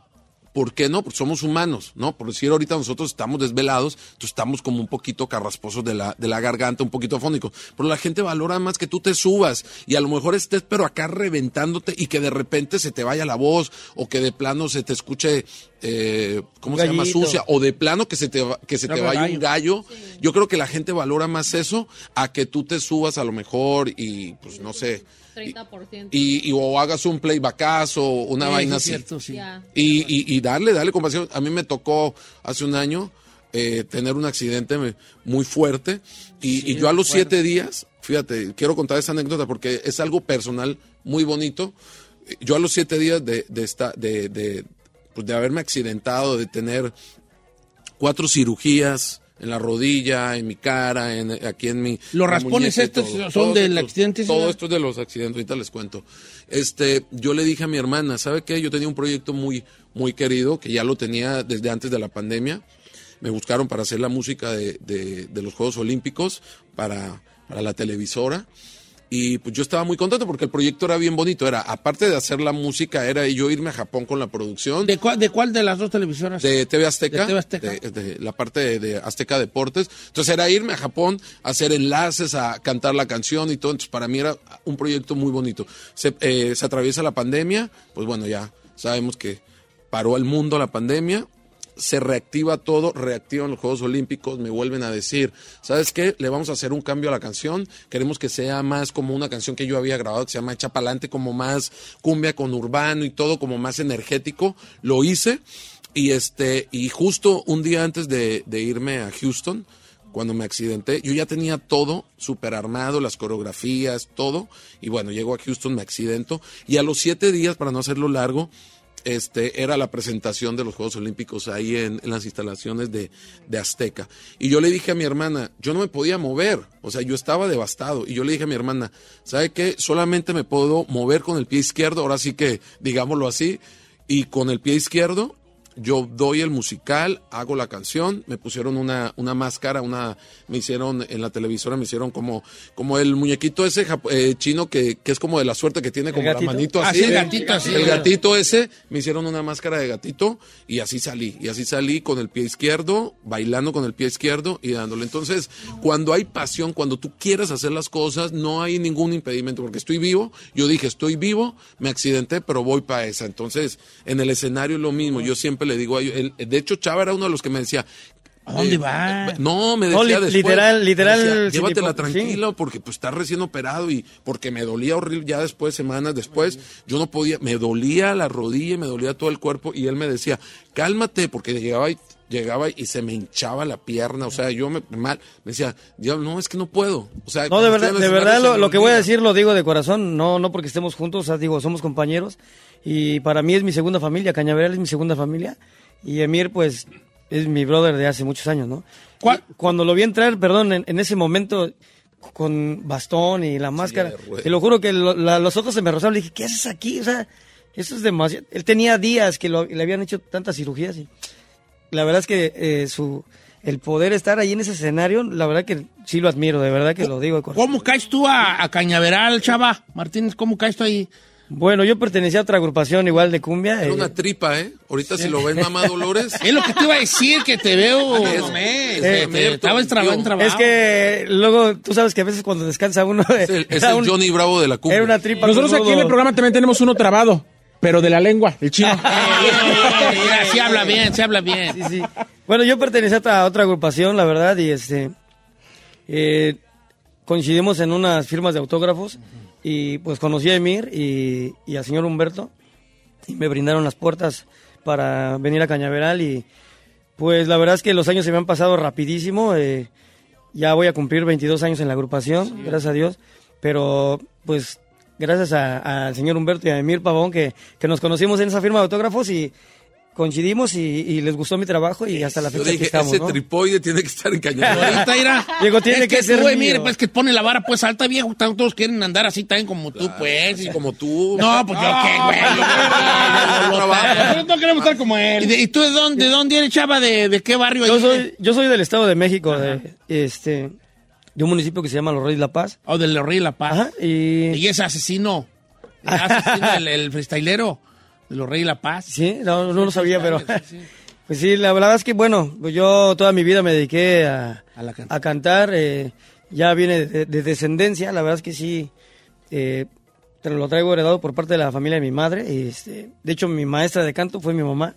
¿Por qué no? Porque somos humanos, ¿no? Por decir ahorita nosotros estamos desvelados, entonces estamos como un poquito carrasposos de la, de la garganta, un poquito afónicos. Pero la gente valora más que tú te subas y a lo mejor estés pero acá reventándote y que de repente se te vaya la voz o que de plano se te escuche, eh, ¿cómo se llama? Sucia o de plano que se te, va- que se te Gallo. vaya un gallo. Yo creo que la gente valora más eso a que tú te subas a lo mejor y pues no sé. 30%. Y, y o hagas un playbackazo, una Sí, vaina sí, así. cierto, sí. Y, y, y darle, darle compasión. A mí me tocó hace un año eh, tener un accidente muy fuerte y, y yo a los siete días, fíjate, quiero contar esa anécdota porque es algo personal muy bonito. Yo a los siete días de, de, esta, de, de, pues, de haberme accidentado, de tener cuatro cirugías en la rodilla, en mi cara, en, aquí en mi... Los raspones estos todo. son del estos- accidente, ¿sí? Todo esto es de los accidentes, ahorita les cuento. Este, yo le dije a mi hermana, ¿sabe qué? Yo tenía un proyecto muy, muy querido, que ya lo tenía desde antes de la pandemia. Me buscaron para hacer la música de, de- de los Juegos Olímpicos para, para la televisora. Y pues yo estaba muy contento porque el proyecto era bien bonito. Era, aparte de hacer la música, era yo irme a Japón con la producción. ¿De cuál, de cuál de las dos televisoras? De TV Azteca. De TV Azteca. de- de la parte de, Azteca Deportes. Entonces era irme a Japón, hacer enlaces, a cantar la canción y todo. Entonces para mí era un proyecto muy bonito. Se, eh, se atraviesa la pandemia, pues bueno, ya sabemos que paró el mundo la pandemia se reactiva todo, reactivan los Juegos Olímpicos, me vuelven a decir, ¿sabes qué? Le vamos a hacer un cambio a la canción, queremos que sea más como una canción que yo había grabado que se llama Echa Pa'lante, como más cumbia con urbano y todo, como más energético, lo hice y este, y justo un día antes de, de irme a Houston, cuando me accidenté, yo ya tenía todo súper armado, las coreografías, todo, y bueno, llego a Houston, me accidento, y a los siete días, para no hacerlo largo, este, era la presentación de los Juegos Olímpicos ahí en, las instalaciones de, de Azteca. Y yo le dije a mi hermana, yo no me podía mover, o sea, yo estaba devastado. Y yo le dije a mi hermana, ¿sabe qué? Solamente me puedo mover con el pie izquierdo, ahora sí que, digámoslo así, y con el pie izquierdo yo doy el musical, hago la canción, me pusieron una, una máscara, una, me hicieron en la televisora, me hicieron como, como el muñequito ese eh, chino que, que es como de la suerte que tiene como la manito Ah, así. sí, el gatito así. El gatito ese, me hicieron una máscara de gatito y así salí. Y así salí con el pie izquierdo, bailando con el pie izquierdo y dándole. Entonces, cuando hay pasión, cuando tú quieres hacer las cosas, no hay ningún impedimento, porque estoy vivo. Yo dije, estoy vivo, me accidenté, pero voy para esa. Entonces, en el escenario es lo mismo. Yo siempre le digo a ellos, el- de hecho, Chava era uno de los que me decía, ¿A dónde eh, va? No, me No, decía li- después. literal- literal, decía, Llévatela tranquilo porque pues está recién operado y porque me dolía horrible ya después, semanas después, yo no podía, me dolía la rodilla, me dolía todo el cuerpo y él me decía, cálmate porque llegaba y llegaba y se me hinchaba la pierna, o sea, yo me mal, me decía, "Diablo, no, es que no puedo. O sea, No, de verdad, de verdad lo, que voy a decir lo digo de corazón, no no porque estemos juntos, o sea, digo, somos compañeros y para mí es mi segunda familia, Cañaveral es mi segunda familia y Emir pues es mi brother de hace muchos años, ¿no? Cuando lo vi entrar, perdón, en, en ese momento con bastón y la máscara, te lo juro que lo- la- los ojos se me rozaron, le dije, ¿qué haces aquí? O sea, eso es demasiado. Él tenía días que lo- le habían hecho tantas cirugías y la verdad es que eh, su el poder estar ahí en ese escenario, la verdad que sí lo admiro, de verdad que lo digo de corazón. ¿Cómo caes tú a, a Cañaveral, chava? Martínez, ¿cómo caes tú ahí? Bueno, yo pertenecía a otra agrupación igual de cumbia. Era eh, una tripa, ¿eh? Ahorita si lo ves, mamá Dolores. Es lo que te iba a decir, que te veo. Es- eh, es- es- te- Estaba en traba- en trabajo. Es que luego tú sabes que a veces cuando descansa uno Es el, es era el un- Johnny Bravo de la cumbia. era una tripa. Nosotros aquí en el programa también tenemos uno trabado, pero de la lengua, el chino. Mira, sí habla bien, sí habla bien. Sí, sí. Bueno, yo pertenecía a otra, otra agrupación, la verdad, y este eh, coincidimos en unas firmas de autógrafos y pues conocí a Emir y, y al señor Humberto y me brindaron las puertas para venir a Cañaveral y pues la verdad es que los años se me han pasado rapidísimo. eh, ya voy a cumplir 22 años en la agrupación, gracias a Dios, pero pues gracias a- al señor Humberto y a Emir Pavón que, que nos conocimos en esa firma de autógrafos y coincidimos y, y les gustó mi trabajo y hasta la Yo fecha aquí dije, estamos, ese ¿no? tripoide tiene que estar en Cañaveral. Ahorita irá. Diego, tiene es que que, ser tú, mire, pues que pone la vara pues alta, viejo. Todos quieren andar así también como tú, pues. y- Como tú. No, pues yo qué, güey. No queremos estar como ¿Y, él. de- y tú de dónde, de dónde eres, chava? ¿De, de qué barrio? Yo soy, yo soy del Estado de México, de, este, de un municipio que se llama Los Reyes de la Paz. O del Rey de la Paz. Ajá, y... Y ese asesino. El asesino, el, el freestylero de los Reyes de la Paz. Sí, no, no lo sabía, pero... Pues sí, la verdad es que, bueno, pues yo toda mi vida me dediqué a, A la can- a cantar. eh, ya viene de, de descendencia, la verdad es que sí. eh, te lo traigo heredado por parte de la familia de mi madre. y, este, de hecho, mi maestra de canto fue mi mamá.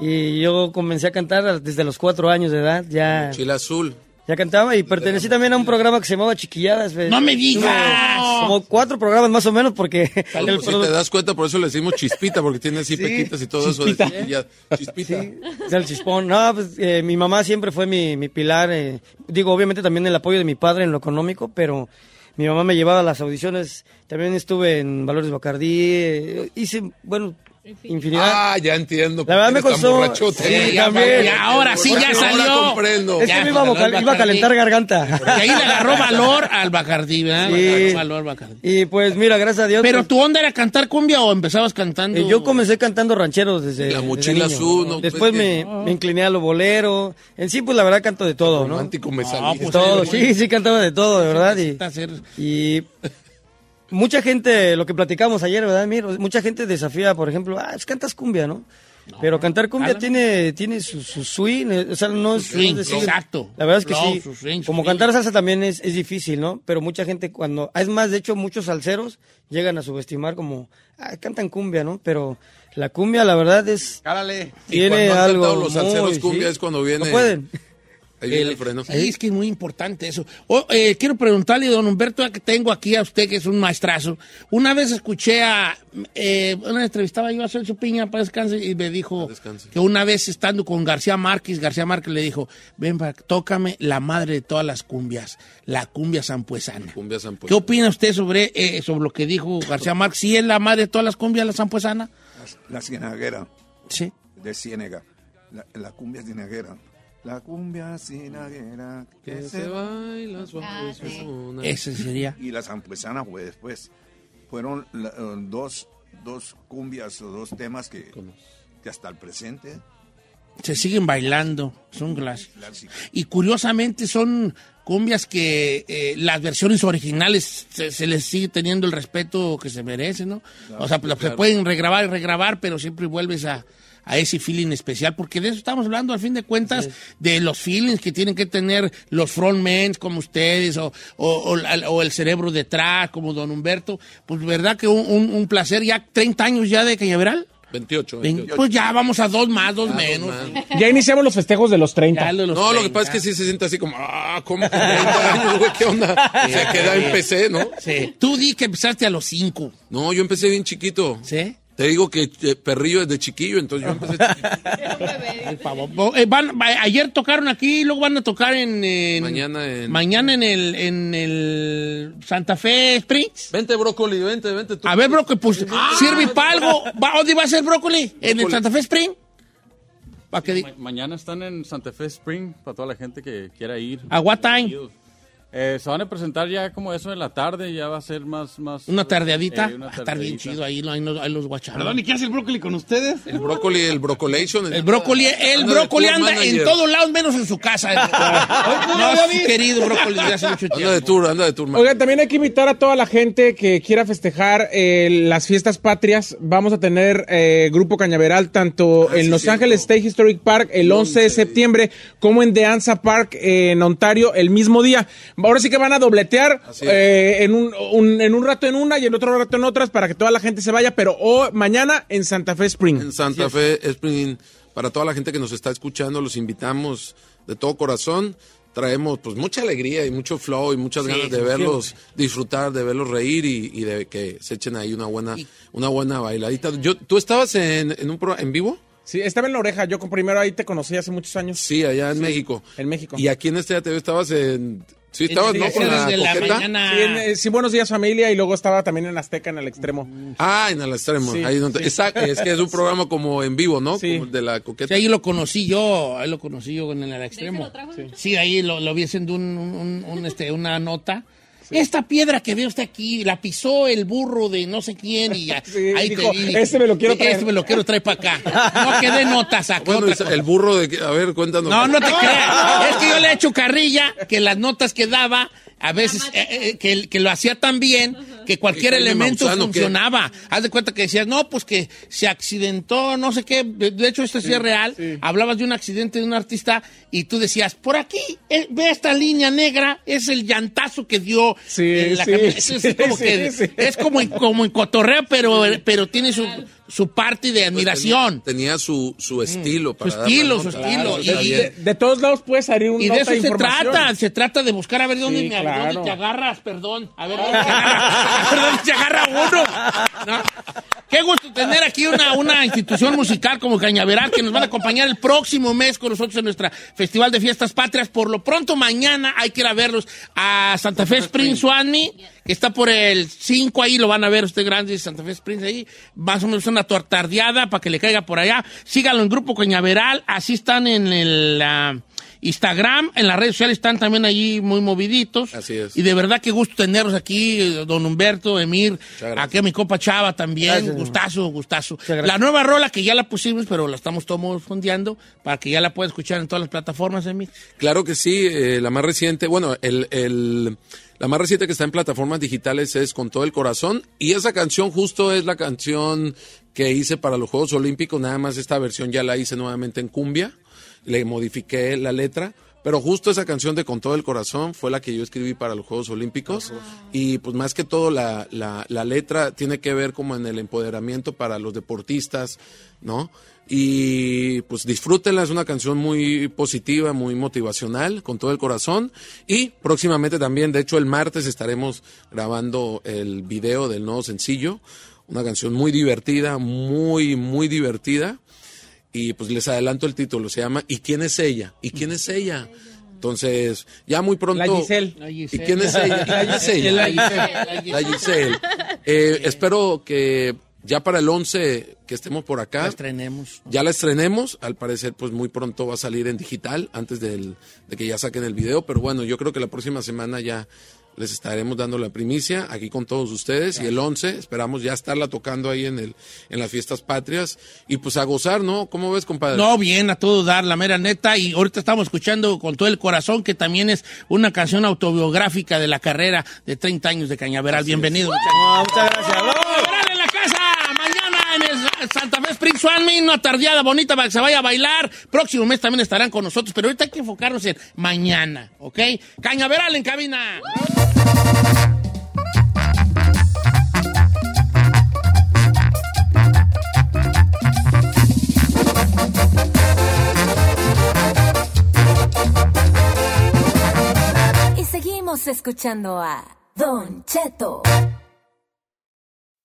Y yo comencé a cantar desde los cuatro años de edad. Ya, Chile azul. Ya cantaba y pertenecí también a un programa que se llamaba Chiquilladas. pues. ¡No me digas! Como cuatro programas más o menos porque... El el si te das cuenta, por eso le decimos chispita, porque tiene así Sí, pequitas y todo chispita. eso. De chiquilla. chispita. Sí, del chispón. No, pues eh, mi mamá siempre fue mi, mi pilar. eh, digo, obviamente también el apoyo de mi padre en lo económico, pero mi mamá me llevaba a las audiciones. También estuve en Valores Bacardí. eh, hice, bueno, infinidad. Ah, ya entiendo. La verdad me costó-. Sí, también. ya, ahora sí, ya Ahora salió. comprendo. es ya, que me iba a, iba a calentar garganta. Y ahí le agarró valor al Bacardí, ¿verdad? Sí. Agarró valor al Bacardí. y pues mira, gracias a Dios. Pero pues, tu onda era cantar cumbia o empezabas cantando. eh, yo comencé cantando rancheros desde. La desde mochila niño. azul, ¿no? Después me, me incliné a lo bolero. En sí, pues la verdad canto de todo, ¿no? Romántico me salí. pues, todo, sí, sí, cantaba de todo, de verdad. Y, y mucha gente, lo que platicamos ayer, ¿verdad, Mir? Mucha gente desafía, por ejemplo, ah, pues cantas cumbia, ¿no? Pero cantar cumbia tiene, tiene su, su swing, eh, o sea, no es... swing, no es decir- exacto. La verdad es que sí. su swing, su Como swing. cantar salsa también es, es difícil, ¿no? Pero mucha gente cuando... Es más, de hecho, muchos salseros llegan a subestimar como... "Ah, cantan cumbia, ¿no? Pero la cumbia, la verdad, es... Cálale. Y Tiene cuando han algo cantado los salseros muy- cumbia sí. es cuando viene. No pueden. Ahí viene El- el freno. Sí, es que es muy importante eso. Eh, quiero preguntarle, don Humberto, que tengo aquí a usted, que es un maestrazo. Una vez escuché a. Eh, una entrevistaba yo a Celso Piña para descanse y me dijo que una vez estando con García Márquez, García Márquez le dijo: Ven, para, tócame la madre de todas las cumbias, la cumbia zampuesana. Cumbia ¿Qué opina usted sobre, eh, sobre lo que dijo García Márquez? ¿Sí es la madre de todas las cumbias, la zampuesana? La cienaguera. Sí. De Ciénega. La, la cumbia cienaguera. La cumbia cienaguera que se baila suavezona. Ese sería. Y la zampuesana fue después. Fueron la- eh, dos, dos cumbias o dos temas que, que hasta el presente Se siguen bailando, son clásicos. Y curiosamente son cumbias que eh, las versiones originales se, se les sigue teniendo el respeto que se merece, ¿no? Claro, o sea, pues, se claro. pueden regrabar y regrabar, pero siempre vuelves a, a ese feeling especial, porque de eso estamos hablando al fin de cuentas, de los feelings que tienen que tener los frontmen como ustedes, o, o, o o el cerebro detrás, como don Humberto. Pues verdad que un, un- un placer, ya 30 años ya de Cañaveral. 28, Ven- 28. Pues ya vamos a dos más, dos dos menos. más. Ya iniciamos los festejos de los 30. No, lo que pasa es que sí se siente así como, ah, ¿cómo que 30 años, güey? ¿Qué onda? Se queda en PC, ¿no? Sí. Tú di que empezaste a los 5. No, yo empecé bien chiquito. ¿Sí? Te digo que eh, perrillo desde chiquillo, entonces yo empecé. Eh, van- va- ayer tocaron aquí, luego van a tocar en, en- Mañana en... mañana en el en el Santa Fe Springs. Vente, brócoli, vente, vente tú. A ver, brócoli, pues sirve para algo. Va- ¿Dónde va a ser brócoli? ¿En el. Santa Fe Spring? Pa' que di- Ma- mañana están en Santa Fe Spring para toda la gente que quiera ir. ¿A what time? Eh, se van a presentar ya como eso en la tarde, ya va a ser más... más Una tardeadita. Eh, una Va a estar bien chido ahí, ahí, los- ahí los guachamos. Perdón, ¿y qué hace el brócoli con ustedes? El brócoli, el brocolation. El brócoli, el Anda de brócoli anda en todos lados menos en su casa. no, es querido brócoli desde hace mucho tiempo. Anda de tour, anda de tour. man. Oigan, también hay que invitar a toda la gente que quiera festejar eh, las fiestas patrias. Vamos a tener eh, Grupo Cañaveral tanto en Los Ángeles State Historic Park el 11 de septiembre como en The Anza Park eh, en Ontario el mismo día. Ahora sí que van a dobletear eh, en, un, un- en un rato en una y en otro rato en otras para que toda la gente se vaya, pero mañana en Santa Fe Spring. En Santa Fe Spring, para toda la gente que nos está escuchando, los invitamos de todo corazón. Traemos pues mucha alegría y mucho flow y muchas Sí, ganas de verlos disfrutar, de verlos reír y, y de que se echen ahí una buena, una buena bailadita. Yo, ¿Tú estabas en, en un programa en vivo? Sí, estaba en la oreja. Yo con primero ahí te conocí hace muchos años. Sí, allá en México. En México. Y aquí en este TV estabas en... Sí, estabas, ¿no? Con la la mañana. Sí, en, eh, sí, Buenos Días Familia y luego estaba también en Azteca en el extremo. Ah, en el extremo. Sí, ahí donde, sí. Exacto, es que es un programa como en vivo, ¿no? Como de la Sí, coqueta. ahí lo conocí yo, ahí lo conocí yo en el extremo. Sí, ahí lo, lo vi haciendo un, un- un, este, una nota. Esta piedra que ve usted aquí, la pisó el burro de no sé quién y ya- Sí, ahí dijo, te vi. "Este me lo quiero Sí, traer". Este me lo quiero traer para acá. No quedé notas acá. Bueno, el burro de... que- A ver, cuéntanos. No, no te creas. Es que yo le he hecho carrilla que las notas que daba, a veces, eh, eh, que, que lo hacía tan bien que cualquier ¿Y Jaime elemento qué? funcionaba. Haz de cuenta que decías, no, pues que se accidentó, no sé qué. De de hecho, esto sí, es real. Hablabas de un accidente de un artista y tú decías, por aquí, eh, ve esta línea negra, es el llantazo que dio en la sí, camioneta. sí, Es, es como sí, que- sí. es como, en- como en cotorreo, pero, pero tiene su, su parte de admiración. Tenía su, su estilo. Para Su estilo, su estilo. Claro, Y- está y- bien. De todos lados puede salir un Y de eso se trata, se trata de buscar a ver dónde, Sí, me, claro. dónde te agarras, perdón. A ver dónde te agarra, ver dónde se agarra uno. ¿no? Qué gusto tener aquí una, una institución musical como Cañaveral que nos van a acompañar el próximo mes con nosotros en nuestra Festival de Fiestas Patrias. Por lo pronto, mañana hay que ir a verlos a Santa Fe Springs Suami, está por el 5 ahí, lo van a ver usted grande, Santa Fe Springs ahí. Más o menos una tortardeada para que le caiga por allá. Síganlo en Grupo Cañaveral, así están en el... Instagram, en las redes sociales están también allí muy moviditos. Así es. Y de verdad que gusto tenerlos aquí, don Humberto, Emir, aquí a mi copa Chava también. Gracias, gustazo, gustazo. La nueva rola que ya la pusimos, pero la estamos todos fondeando para que ya la pueda escuchar en todas las plataformas, Emir. Claro que sí, eh, la más reciente, bueno, el, el- La más reciente que está en plataformas digitales es Con todo el corazón y esa canción justo es la canción que hice para los Juegos Olímpicos, nada más esta versión ya la hice nuevamente en cumbia, le modifiqué la letra. Pero justo esa canción de Con todo el corazón fue la que yo escribí para los Juegos Olímpicos. Y pues más que todo la, la, la letra tiene que ver como en el empoderamiento para los deportistas, ¿no? Y pues disfrútenla, es una canción muy positiva, muy motivacional, con todo el corazón. Y próximamente también, de hecho el martes estaremos grabando el video del nuevo sencillo. Una canción muy divertida, muy, muy divertida. Y pues les adelanto el título, se llama ¿Y quién es ella? ¿Y quién es ella? Entonces, ya muy pronto. La Giselle. ¿Y quién es ella? ¿Quién es ella? La Giselle. La Giselle. Eh, espero que ya para el 11 que estemos por acá. La estrenemos. Ya la estrenemos. Al parecer, pues muy pronto va a salir en digital antes del, de que ya saquen el video. Pero bueno, yo creo que la próxima semana ya les estaremos dando la primicia aquí con todos ustedes. Y el 11 esperamos ya estarla tocando ahí en, el, en las fiestas patrias. Y pues a gozar, ¿no? ¿Cómo ves, compadre? No, bien, a todo dar, la mera neta. Y ahorita estamos escuchando con todo el corazón, que también es una canción autobiográfica de la carrera de 30 años de Cañaveral. Bienvenido, muchachos. muchas gracias. Cañaveral en la casa, mañana en el Santa Fe Spring Swanmin, una tardeada bonita para que se vaya a bailar. Próximo mes también estarán con nosotros, pero ahorita hay que enfocarnos en mañana, ¿ok? Cañaveral en cabina. Y seguimos escuchando a Don Cheto.